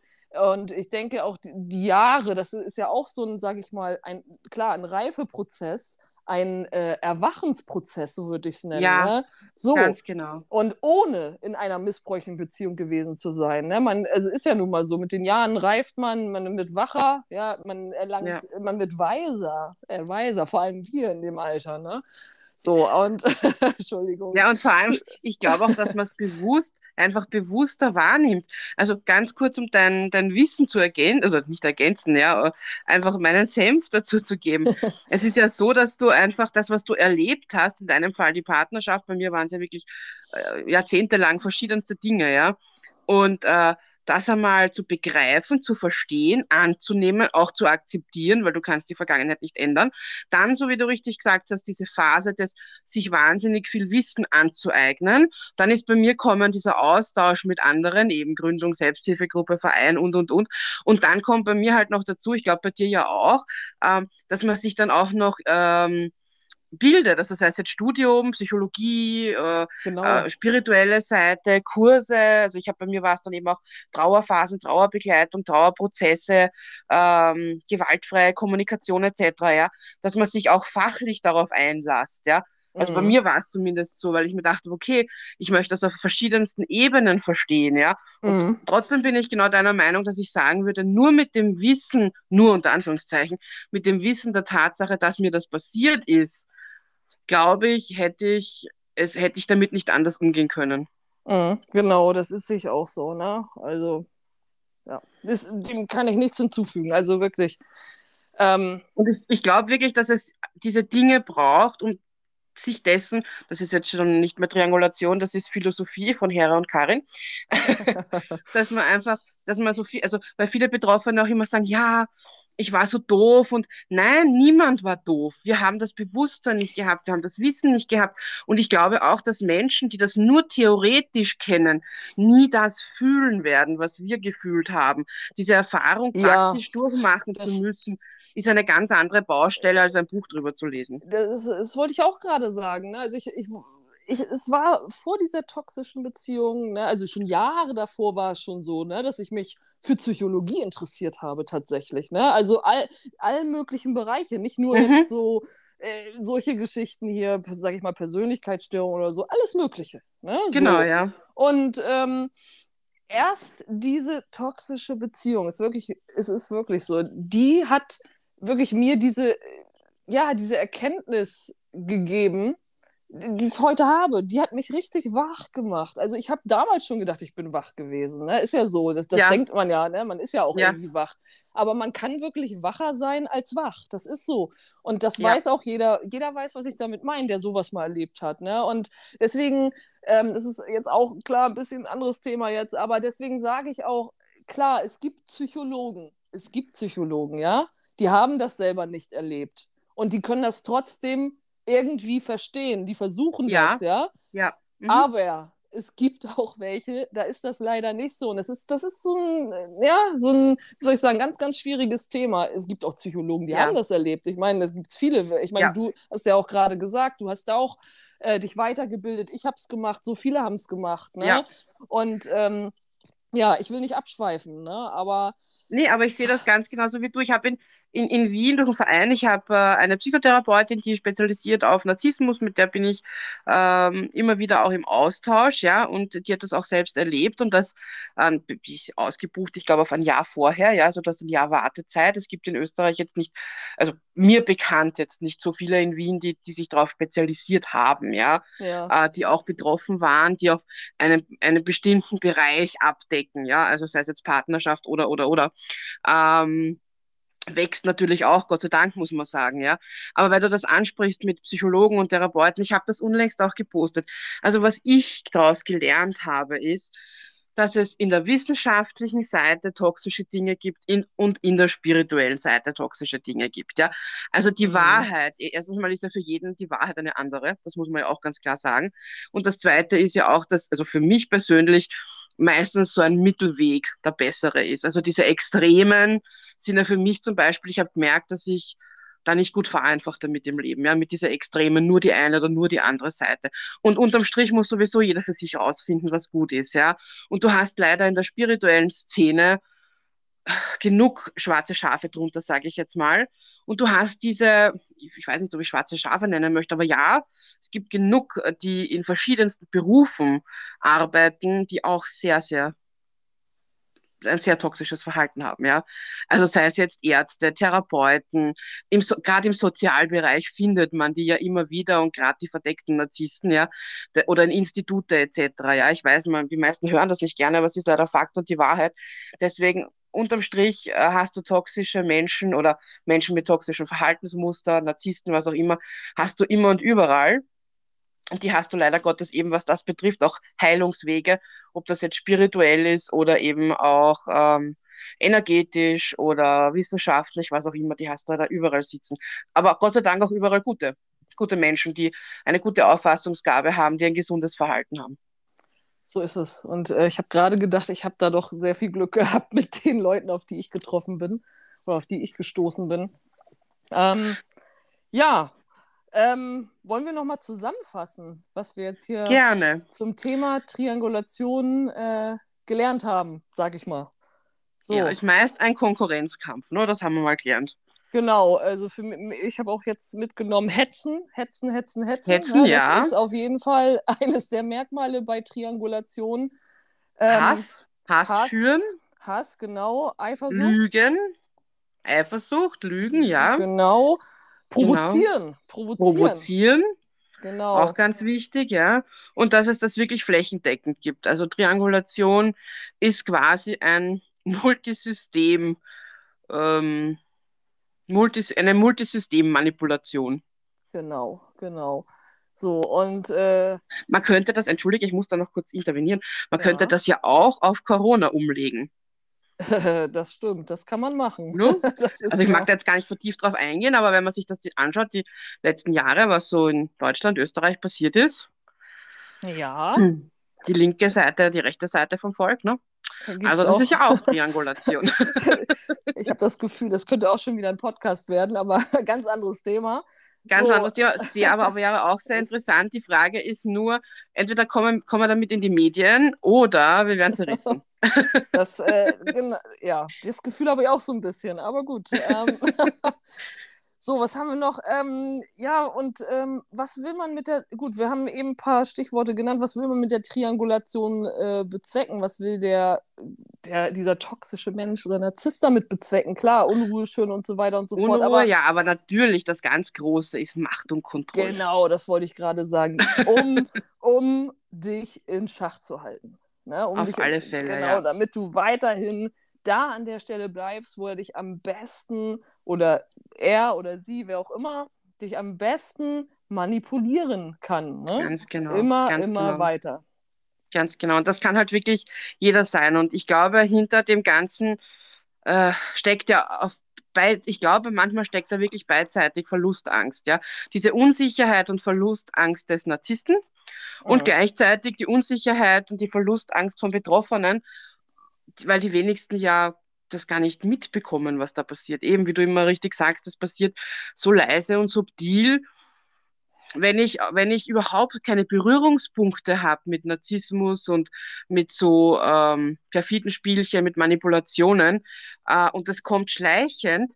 und ich denke auch die, Jahre, das ist ja auch so ein, sage ich mal, ein, klar, ein Reifeprozess, ein äh, Erwachensprozess, so würde ich es nennen. Ja, ne? so. ganz genau. Und ohne in einer missbräuchlichen Beziehung gewesen zu sein. Ne? Man, also ist ja nun mal so, mit den Jahren reift man, man wird wacher, ja, man erlangt, ja. man wird weiser, äh, weiser, vor allem wir in dem Alter, ne? So, und Entschuldigung. Ja, und vor allem, ich glaube auch, dass man es bewusst, einfach bewusster wahrnimmt. Also ganz kurz, um dein, dein Wissen zu ergänzen, also nicht ergänzen, ja, einfach meinen Senf dazu zu geben. es ist ja so, dass du einfach das, was du erlebt hast, in deinem Fall die Partnerschaft, bei mir waren es ja wirklich äh, jahrzehntelang verschiedenste Dinge, ja. Und äh, das einmal zu begreifen, zu verstehen, anzunehmen, auch zu akzeptieren, weil du kannst die Vergangenheit nicht ändern. Dann, so wie du richtig gesagt hast, diese Phase des sich wahnsinnig viel Wissen anzueignen. Dann ist bei mir kommen dieser Austausch mit anderen, eben Gründung, Selbsthilfegruppe, Verein und, und, und. Und dann kommt bei mir halt noch dazu, ich glaube bei dir ja auch, ähm, dass man sich dann auch noch ähm, bildet. Also das heißt jetzt Studium, Psychologie, äh, genau. äh, spirituelle Seite, Kurse. Also ich habe bei mir war es dann eben auch Trauerphasen, Trauerbegleitung, Trauerprozesse, ähm, gewaltfreie Kommunikation etc. Ja, dass man sich auch fachlich darauf einlasst. Ja, also mhm. bei mir war es zumindest so, weil ich mir dachte, okay, ich möchte das auf verschiedensten Ebenen verstehen, ja. Und mhm. trotzdem bin ich genau deiner Meinung, dass ich sagen würde, nur mit dem Wissen, nur unter Anführungszeichen, mit dem Wissen der Tatsache, dass mir das passiert ist, glaube ich, hätte ich, es hätte ich damit nicht anders umgehen können. Mhm, genau, das ist sich auch so, ne? Also, ja, das, dem kann ich nichts hinzufügen, also wirklich. Ähm, und ich, ich glaube wirklich, dass es diese Dinge braucht, um sich dessen, das ist jetzt schon nicht mehr Triangulation, das ist Philosophie von Hera und Karin, dass man einfach, dass man so viel, also weil viele Betroffene auch immer sagen, ja, ich war so doof und nein, niemand war doof. Wir haben das Bewusstsein nicht gehabt, wir haben das Wissen nicht gehabt und ich glaube auch, dass Menschen, die das nur theoretisch kennen, nie das fühlen werden, was wir gefühlt haben. Diese Erfahrung praktisch ja, durchmachen zu müssen, ist eine ganz andere Baustelle, als ein Buch drüber zu lesen. Das, das wollte ich auch gerade sagen. Ne? Also ich, ich ich, es war vor dieser toxischen Beziehung, ne, also schon Jahre davor war es schon so, ne, dass ich mich für Psychologie interessiert habe tatsächlich. Ne? Also all, all möglichen Bereiche, nicht nur mhm. jetzt so äh, solche Geschichten hier, sage ich mal, Persönlichkeitsstörungen oder so, alles Mögliche. Ne? Genau, so. ja. Und ähm, erst diese toxische Beziehung, ist wirklich, es ist wirklich so, die hat wirklich mir diese, ja, diese Erkenntnis gegeben, die ich heute habe, die hat mich richtig wach gemacht. Also ich habe damals schon gedacht, ich bin wach gewesen. Ne? Ist ja so, das, das ja. denkt man ja, ne? man ist ja auch ja. irgendwie wach. Aber man kann wirklich wacher sein als wach. Das ist so. Und das ja. weiß auch jeder. Jeder weiß, was ich damit meine, der sowas mal erlebt hat. Ne? Und deswegen, ähm, das ist jetzt auch klar ein bisschen ein anderes Thema jetzt, aber deswegen sage ich auch, klar, es gibt Psychologen. Es gibt Psychologen, ja, die haben das selber nicht erlebt. Und die können das trotzdem irgendwie verstehen. Die versuchen ja. das, ja. Ja. Mhm. Aber es gibt auch welche, da ist das leider nicht so. Und das ist, das ist so ein, ja, so ein, wie soll ich sagen, ganz, ganz schwieriges Thema. Es gibt auch Psychologen, die ja. haben das erlebt. Ich meine, es gibt viele. Ich meine, ja. du hast ja auch gerade gesagt, du hast auch äh, dich weitergebildet. Ich habe es gemacht, so viele haben es gemacht. Ne? Ja. Und ähm, ja, ich will nicht abschweifen, ne? aber. Nee, aber ich sehe das ganz genauso wie du. Ich habe in, in, in Wien durch einen Verein, ich habe äh, eine Psychotherapeutin, die spezialisiert auf Narzissmus, mit der bin ich ähm, immer wieder auch im Austausch, ja, und die hat das auch selbst erlebt und das ähm, ich ausgebucht, ich glaube, auf ein Jahr vorher, ja, also das ist ein Jahr Wartezeit. Es gibt in Österreich jetzt nicht, also mir bekannt jetzt nicht so viele in Wien, die, die sich darauf spezialisiert haben, ja, ja. Äh, die auch betroffen waren, die auch einen, einen bestimmten Bereich abdecken, ja, also sei es jetzt Partnerschaft oder, oder, oder. Ähm, wächst natürlich auch, Gott sei Dank, muss man sagen, ja. Aber weil du das ansprichst mit Psychologen und Therapeuten, ich habe das unlängst auch gepostet. Also was ich daraus gelernt habe, ist, dass es in der wissenschaftlichen Seite toxische Dinge gibt in, und in der spirituellen Seite toxische Dinge gibt. Ja? Also die mhm. Wahrheit, erstens mal ist ja für jeden die Wahrheit eine andere, das muss man ja auch ganz klar sagen. Und das Zweite ist ja auch, dass, also für mich persönlich, meistens so ein Mittelweg der bessere ist. Also diese Extremen sind ja für mich zum Beispiel, ich habe gemerkt, dass ich da nicht gut vereinfacht damit im Leben, ja, mit dieser Extremen, nur die eine oder nur die andere Seite. Und unterm Strich muss sowieso jeder für sich rausfinden, was gut ist, ja. Und du hast leider in der spirituellen Szene genug schwarze Schafe drunter, sage ich jetzt mal. Und du hast diese, ich weiß nicht, ob ich schwarze Schafe nennen möchte, aber ja, es gibt genug, die in verschiedensten Berufen arbeiten, die auch sehr, sehr ein sehr toxisches Verhalten haben, ja. Also sei es jetzt Ärzte, Therapeuten, im so, gerade im Sozialbereich findet man die ja immer wieder und gerade die verdeckten Narzissten, ja, oder in Institute etc. Ja, ich weiß, man, die meisten hören das nicht gerne, aber es ist leider Fakt und die Wahrheit. Deswegen unterm Strich äh, hast du toxische Menschen oder Menschen mit toxischen Verhaltensmustern, Narzissten, was auch immer, hast du immer und überall. Und die hast du leider Gottes eben, was das betrifft, auch Heilungswege, ob das jetzt spirituell ist oder eben auch ähm, energetisch oder wissenschaftlich, was auch immer, die hast du da überall sitzen. Aber Gott sei Dank auch überall gute, gute Menschen, die eine gute Auffassungsgabe haben, die ein gesundes Verhalten haben. So ist es. Und äh, ich habe gerade gedacht, ich habe da doch sehr viel Glück gehabt mit den Leuten, auf die ich getroffen bin oder auf die ich gestoßen bin. Ähm, ja, ähm, wollen wir nochmal zusammenfassen, was wir jetzt hier Gerne. zum Thema Triangulation äh, gelernt haben, sag ich mal. So. Ja, ist meist ein Konkurrenzkampf, ne? das haben wir mal gelernt. Genau, also für mich, ich habe auch jetzt mitgenommen, hetzen, hetzen, hetzen, hetzen. Hetzen, ne? ja. Das ist auf jeden Fall eines der Merkmale bei Triangulation. Ähm, Hass, Hass, Hass schüren. Hass, genau. Eifersucht. Lügen. Eifersucht, Lügen, ja. Genau. Provozieren. Genau. Provozieren. Provozieren. Genau. Auch ganz wichtig, ja. Und dass es das wirklich flächendeckend gibt. Also Triangulation ist quasi ein Multisystem. Ähm, Multis eine Multisystemmanipulation. Genau, genau. So, und äh, man könnte das, entschuldige, ich muss da noch kurz intervenieren, man ja. könnte das ja auch auf Corona umlegen. das stimmt, das kann man machen. No? also ich mag da jetzt gar nicht vertieft drauf eingehen, aber wenn man sich das anschaut, die letzten Jahre, was so in Deutschland, Österreich passiert ist, ja. Die linke Seite, die rechte Seite vom Volk, ne? Also das auch. ist ja auch Triangulation. ich habe das Gefühl, das könnte auch schon wieder ein Podcast werden, aber ganz anderes Thema. Ganz so. anderes Thema. Sehr, aber wäre auch sehr interessant. Die Frage ist nur, entweder kommen, kommen wir damit in die Medien oder wir werden zerrissen. Das, äh, ja, das Gefühl habe ich auch so ein bisschen, aber gut. Ähm, So, was haben wir noch? Ähm, ja, und ähm, was will man mit der, gut, wir haben eben ein paar Stichworte genannt, was will man mit der Triangulation äh, bezwecken? Was will der, der, dieser toxische Mensch oder Narzisst damit bezwecken? Klar, Unruhe schön und so weiter und so Unruhe, fort. Aber, ja, aber natürlich, das ganz Große ist Macht und Kontrolle. Genau, das wollte ich gerade sagen. Um, um dich in Schach zu halten. Ne? Um Auf dich, alle Fälle, genau, ja. damit du weiterhin da an der Stelle bleibst, wo er dich am besten oder er oder sie, wer auch immer, dich am besten manipulieren kann. Ne? Ganz genau. Immer, ganz immer genau. weiter. Ganz genau. Und das kann halt wirklich jeder sein. Und ich glaube, hinter dem Ganzen äh, steckt ja auf ich glaube, manchmal steckt da wirklich beidseitig Verlustangst, ja. Diese Unsicherheit und Verlustangst des Narzissten mhm. und gleichzeitig die Unsicherheit und die Verlustangst von Betroffenen, weil die wenigsten ja das gar nicht mitbekommen, was da passiert. Eben, wie du immer richtig sagst, das passiert so leise und subtil. Wenn ich, wenn ich überhaupt keine Berührungspunkte habe mit Narzissmus und mit so ähm, perfiden Spielchen, mit Manipulationen äh, und das kommt schleichend,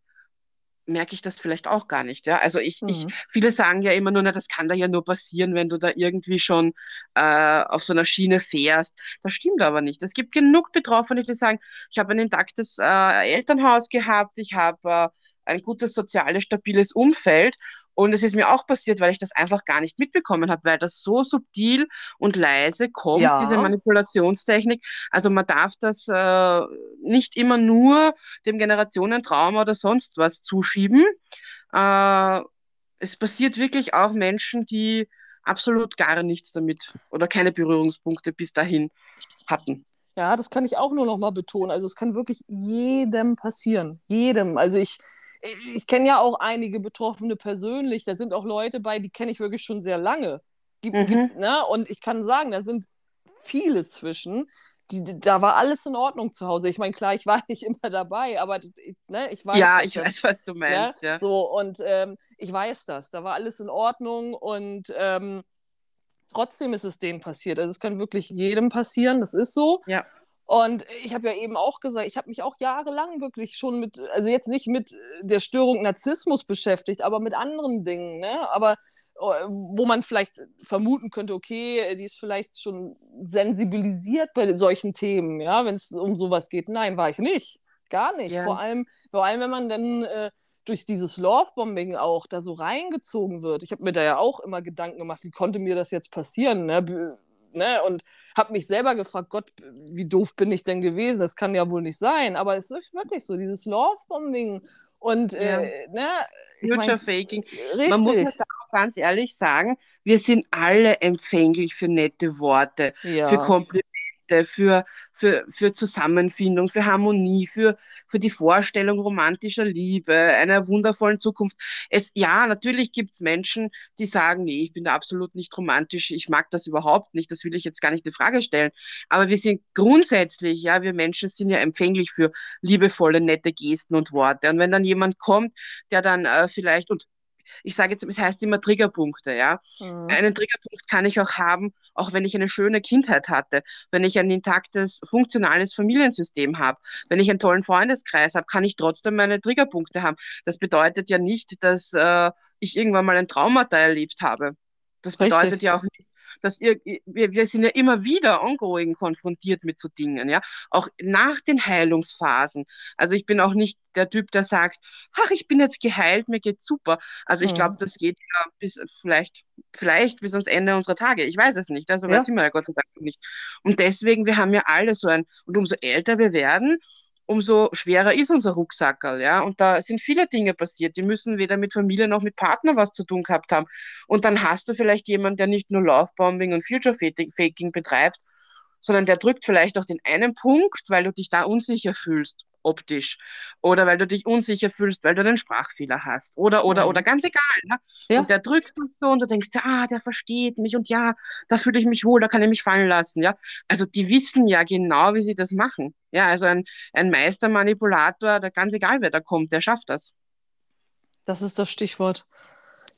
merke ich das vielleicht auch gar nicht. Ja? Also ich, mhm. ich, viele sagen ja immer nur, na, das kann da ja nur passieren, wenn du da irgendwie schon äh, auf so einer Schiene fährst. Das stimmt aber nicht. Es gibt genug Betroffene, die sagen, ich habe ein intaktes äh, Elternhaus gehabt, ich habe äh, ein gutes soziales, stabiles Umfeld und es ist mir auch passiert, weil ich das einfach gar nicht mitbekommen habe, weil das so subtil und leise kommt, ja. diese Manipulationstechnik. Also man darf das äh, nicht immer nur dem Generationentrauma oder sonst was zuschieben. Äh, es passiert wirklich auch Menschen, die absolut gar nichts damit oder keine Berührungspunkte bis dahin hatten. Ja, das kann ich auch nur noch mal betonen. Also es kann wirklich jedem passieren. Jedem. Also ich, ich kenne ja auch einige Betroffene persönlich. Da sind auch Leute bei, die kenne ich wirklich schon sehr lange. Gibt, mhm. gibt, ne? Und ich kann sagen, da sind viele zwischen. Die, die, da war alles in Ordnung zu Hause. Ich meine, klar, ich war nicht immer dabei, aber ne, ich weiß. Ja, ich weiß, was du ne? meinst. Ne? Ja. So, und ähm, ich weiß das. Da war alles in Ordnung und ähm, trotzdem ist es denen passiert. Also es kann wirklich jedem passieren, das ist so. Ja. Und ich habe ja eben auch gesagt, ich habe mich auch jahrelang wirklich schon mit, also jetzt nicht mit der Störung Narzissmus beschäftigt, aber mit anderen Dingen, ne? Aber oh, wo man vielleicht vermuten könnte, okay, die ist vielleicht schon sensibilisiert bei solchen Themen, ja, wenn es um sowas geht. Nein, war ich nicht. Gar nicht. Ja. Vor, allem, vor allem, wenn man dann äh, durch dieses Love-Bombing auch da so reingezogen wird. Ich habe mir da ja auch immer Gedanken gemacht, wie konnte mir das jetzt passieren? Ne? Ne? Und habe mich selber gefragt, Gott, wie doof bin ich denn gewesen? Das kann ja wohl nicht sein. Aber es ist wirklich so, dieses Love-Bombing und ja. äh, ne? Future Faking. Man muss halt auch ganz ehrlich sagen, wir sind alle empfänglich für nette Worte, ja. für Komplimente Konflikte, für, für, für Zusammenfindung, für Harmonie, für, für die Vorstellung romantischer Liebe, einer wundervollen Zukunft. Es, ja, natürlich gibt es Menschen, die sagen, nee, ich bin da absolut nicht romantisch, ich mag das überhaupt nicht, das will ich jetzt gar nicht in Frage stellen. Aber wir sind grundsätzlich, ja, wir Menschen sind ja empfänglich für liebevolle, nette Gesten und Worte. Und wenn dann jemand kommt, der dann äh, vielleicht, und ich sage jetzt, es heißt immer Triggerpunkte, ja. Mhm. Einen Triggerpunkt kann ich auch haben, auch wenn ich eine schöne Kindheit hatte, wenn ich ein intaktes, funktionales Familiensystem habe, wenn ich einen tollen Freundeskreis habe, kann ich trotzdem meine Triggerpunkte haben. Das bedeutet ja nicht, dass äh, ich irgendwann mal ein Traumata erlebt habe. Das bedeutet Richtig. ja auch nicht, dass ihr, wir, wir sind ja immer wieder ongoing konfrontiert mit so Dingen, ja, auch nach den Heilungsphasen. Also ich bin auch nicht der Typ, der sagt, ach, ich bin jetzt geheilt, mir geht's super. Also ich glaube, mhm. das geht ja bis vielleicht, vielleicht bis ans Ende unserer Tage. Ich weiß es nicht. Also ja. sind wir ja Gott sei Dank nicht. Und deswegen, wir haben ja alle so ein, und umso älter wir werden, umso schwerer ist unser Rucksackerl, ja. Und da sind viele Dinge passiert. Die müssen weder mit Familie noch mit Partner was zu tun gehabt haben. Und dann hast du vielleicht jemanden, der nicht nur Lovebombing und Future Faking betreibt, sondern der drückt vielleicht auch den einen Punkt, weil du dich da unsicher fühlst optisch oder weil du dich unsicher fühlst, weil du einen Sprachfehler hast oder oder mhm. oder ganz egal. Ne? Ja. Und der drückt und so und du denkst, ah, der versteht mich und ja, da fühle ich mich wohl, da kann ich mich fallen lassen. Ja, also die wissen ja genau, wie sie das machen. Ja, also ein, ein Meistermanipulator, der ganz egal wer da kommt, der schafft das. Das ist das Stichwort.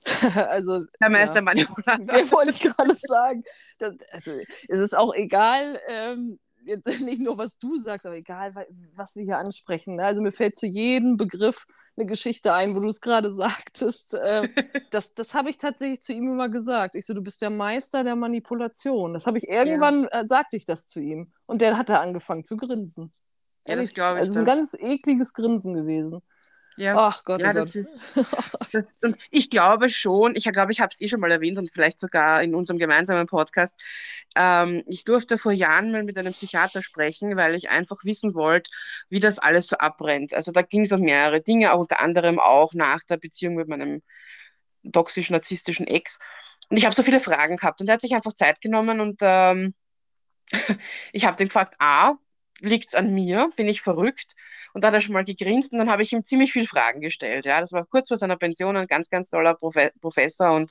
also, der Meister ja. Wollte ich gerade sagen. Das, also, es ist auch egal, ähm, jetzt nicht nur, was du sagst, aber egal, was wir hier ansprechen. Ne? Also mir fällt zu jedem Begriff eine Geschichte ein, wo du es gerade sagtest. Äh, das das habe ich tatsächlich zu ihm immer gesagt. Ich so, du bist der Meister der Manipulation. Das habe ich irgendwann, ja. äh, sagte ich das zu ihm. Und der hat da angefangen zu grinsen. Ja, das glaube ich. Also es ist ein ganz ekliges Grinsen gewesen. Ja, Ach Gott, ja, oh das Gott. ist. Das, und ich glaube schon, ich glaube, ich habe es eh schon mal erwähnt und vielleicht sogar in unserem gemeinsamen Podcast. Ähm, ich durfte vor Jahren mal mit einem Psychiater sprechen, weil ich einfach wissen wollte, wie das alles so abbrennt. Also da ging es um mehrere Dinge, auch unter anderem auch nach der Beziehung mit meinem toxisch-narzisstischen Ex. Und ich habe so viele Fragen gehabt und er hat sich einfach Zeit genommen und ähm, ich habe den gefragt, A, liegt es an mir? Bin ich verrückt? Und da hat er schon mal gegrinst und dann habe ich ihm ziemlich viele Fragen gestellt. Ja, das war kurz vor seiner Pension ein ganz, ganz toller Profe Professor und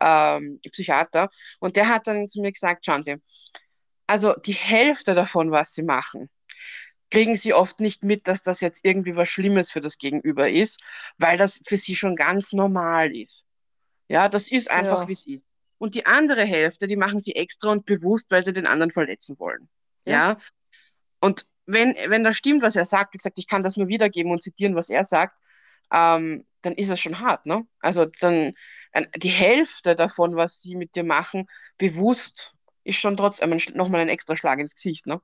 ähm, Psychiater. Und der hat dann zu mir gesagt, schauen Sie, also die Hälfte davon, was Sie machen, kriegen sie oft nicht mit, dass das jetzt irgendwie was Schlimmes für das Gegenüber ist, weil das für sie schon ganz normal ist. Ja, das ist einfach, ja. wie es ist. Und die andere Hälfte, die machen sie extra und bewusst, weil sie den anderen verletzen wollen. Ja. ja? Und wenn, wenn das stimmt, was er sagt, wie gesagt, ich kann das nur wiedergeben und zitieren, was er sagt, ähm, dann ist es schon hart, ne? Also dann die Hälfte davon, was sie mit dir machen, bewusst, ist schon trotzdem nochmal ein extra Schlag ins Gesicht, ne?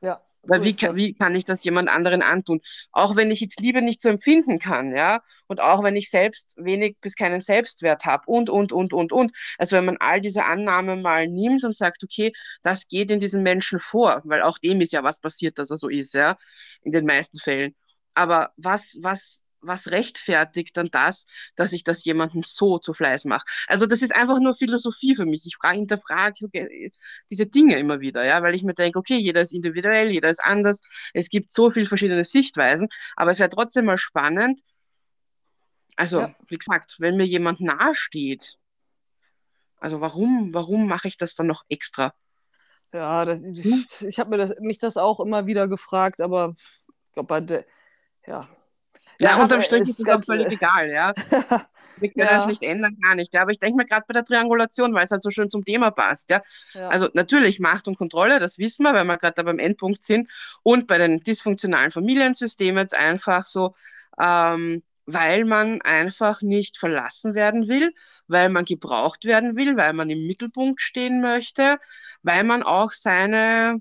Ja. Weil so wie, kann, wie kann ich das jemand anderen antun? Auch wenn ich jetzt Liebe nicht so empfinden kann, ja, und auch wenn ich selbst wenig bis keinen Selbstwert habe und, und, und, und, und. Also wenn man all diese Annahmen mal nimmt und sagt, okay, das geht in diesen Menschen vor, weil auch dem ist ja was passiert, dass er so ist, ja, in den meisten Fällen. Aber was, was was rechtfertigt dann das, dass ich das jemandem so zu Fleiß mache? Also das ist einfach nur Philosophie für mich. Ich frage, hinterfrage diese Dinge immer wieder, ja, weil ich mir denke, okay, jeder ist individuell, jeder ist anders. Es gibt so viele verschiedene Sichtweisen, aber es wäre trotzdem mal spannend. Also, ja. wie gesagt, wenn mir jemand nahesteht, also warum, warum mache ich das dann noch extra? Ja, das, ich, hm? ich habe das, mich das auch immer wieder gefragt, aber ich glaube, bei der, ja, ja, unterm Strich ist es auch völlig egal, ja. Wir können ja. das nicht ändern, gar nicht. Ja. Aber ich denke mir gerade bei der Triangulation, weil es halt so schön zum Thema passt. Ja. ja. Also natürlich Macht und Kontrolle, das wissen wir, weil wir gerade da beim Endpunkt sind. Und bei den dysfunktionalen Familiensystemen jetzt einfach so, ähm, weil man einfach nicht verlassen werden will, weil man gebraucht werden will, weil man im Mittelpunkt stehen möchte, weil man auch seine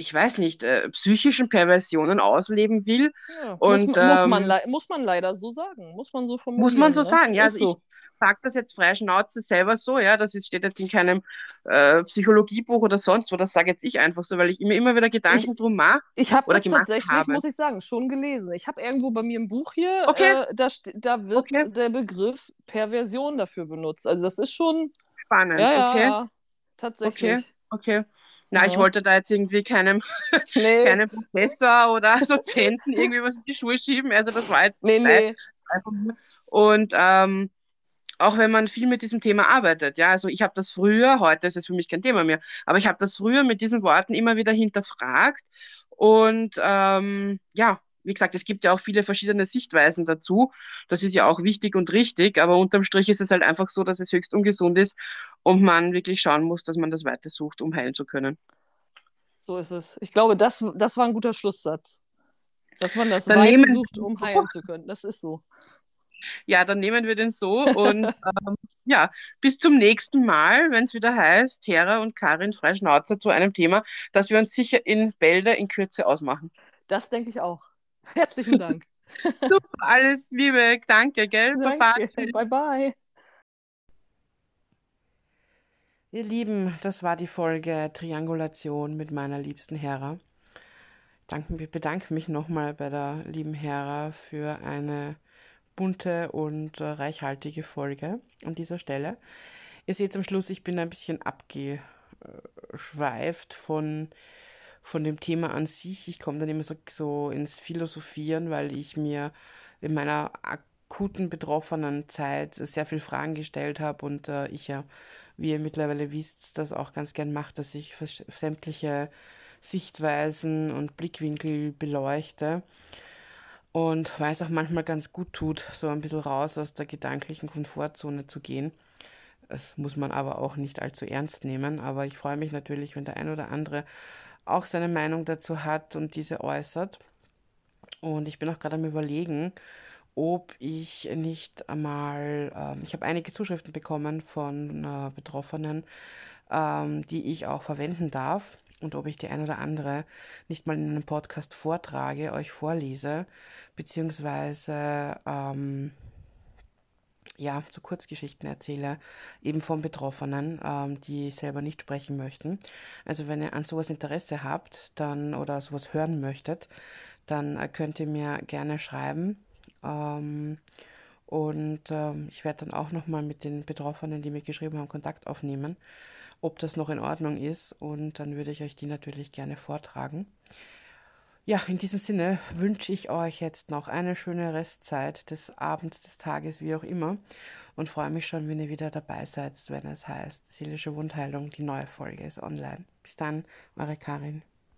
ich weiß nicht, äh, psychischen Perversionen ausleben will. Ja, und, muss, ähm, muss, man ähm, muss man leider so sagen, muss man so formulieren. Muss man so ne? sagen, ja. Also so. ich sage das jetzt frei Schnauze selber so, ja, das ist, steht jetzt in keinem äh, Psychologiebuch oder sonst wo, das sage jetzt ich einfach so, weil ich mir immer wieder Gedanken ich, drum mache. Ich habe das tatsächlich, habe. muss ich sagen, schon gelesen. Ich habe irgendwo bei mir im Buch hier, okay. äh, da, da wird okay. der Begriff Perversion dafür benutzt. Also das ist schon spannend, ja, okay. Ja, tatsächlich. Okay, okay. Na, ich wollte da jetzt irgendwie keinem, nee. keinem Professor oder Dozenten irgendwie was in die Schuhe schieben. Also das war jetzt nee, nee. Und ähm, auch wenn man viel mit diesem Thema arbeitet, ja, also ich habe das früher, heute ist es für mich kein Thema mehr, aber ich habe das früher mit diesen Worten immer wieder hinterfragt und ähm, ja, wie gesagt, es gibt ja auch viele verschiedene Sichtweisen dazu. Das ist ja auch wichtig und richtig, aber unterm Strich ist es halt einfach so, dass es höchst ungesund ist und man wirklich schauen muss, dass man das weiter sucht, um heilen zu können. So ist es. Ich glaube, das, das war ein guter Schlusssatz. Dass man das weiter sucht, um heilen zu können. Das ist so. Ja, dann nehmen wir den so und ähm, ja, bis zum nächsten Mal, wenn es wieder heißt, Hera und Karin Freischnauzer zu einem Thema, das wir uns sicher in Bälde in Kürze ausmachen. Das denke ich auch. Herzlichen Dank. Super, alles Liebe, danke, gell? Danke. Bye bye. Ihr Lieben, das war die Folge Triangulation mit meiner liebsten Hera. Ich bedanke mich nochmal bei der lieben Hera für eine bunte und reichhaltige Folge an dieser Stelle. Ihr seht am Schluss, ich bin ein bisschen abgeschweift von von dem Thema an sich. Ich komme dann immer so, so ins Philosophieren, weil ich mir in meiner akuten betroffenen Zeit sehr viele Fragen gestellt habe und äh, ich ja, wie ihr mittlerweile wisst, das auch ganz gern mache, dass ich sämtliche Sichtweisen und Blickwinkel beleuchte. Und weil es auch manchmal ganz gut tut, so ein bisschen raus aus der gedanklichen Komfortzone zu gehen. Das muss man aber auch nicht allzu ernst nehmen. Aber ich freue mich natürlich, wenn der ein oder andere auch seine Meinung dazu hat und diese äußert. Und ich bin auch gerade am Überlegen, ob ich nicht einmal, ähm, ich habe einige Zuschriften bekommen von äh, Betroffenen, ähm, die ich auch verwenden darf und ob ich die ein oder andere nicht mal in einem Podcast vortrage, euch vorlese, beziehungsweise ähm, ja, so Kurzgeschichten erzähle, eben von Betroffenen, ähm, die selber nicht sprechen möchten. Also wenn ihr an sowas Interesse habt, dann oder sowas hören möchtet, dann äh, könnt ihr mir gerne schreiben. Ähm, und ähm, ich werde dann auch nochmal mit den Betroffenen, die mir geschrieben haben, Kontakt aufnehmen, ob das noch in Ordnung ist. Und dann würde ich euch die natürlich gerne vortragen. Ja, in diesem Sinne wünsche ich euch jetzt noch eine schöne Restzeit des Abends, des Tages, wie auch immer. Und freue mich schon, wenn ihr wieder dabei seid, wenn es heißt Seelische Wundheilung, die neue Folge ist online. Bis dann, eure Karin.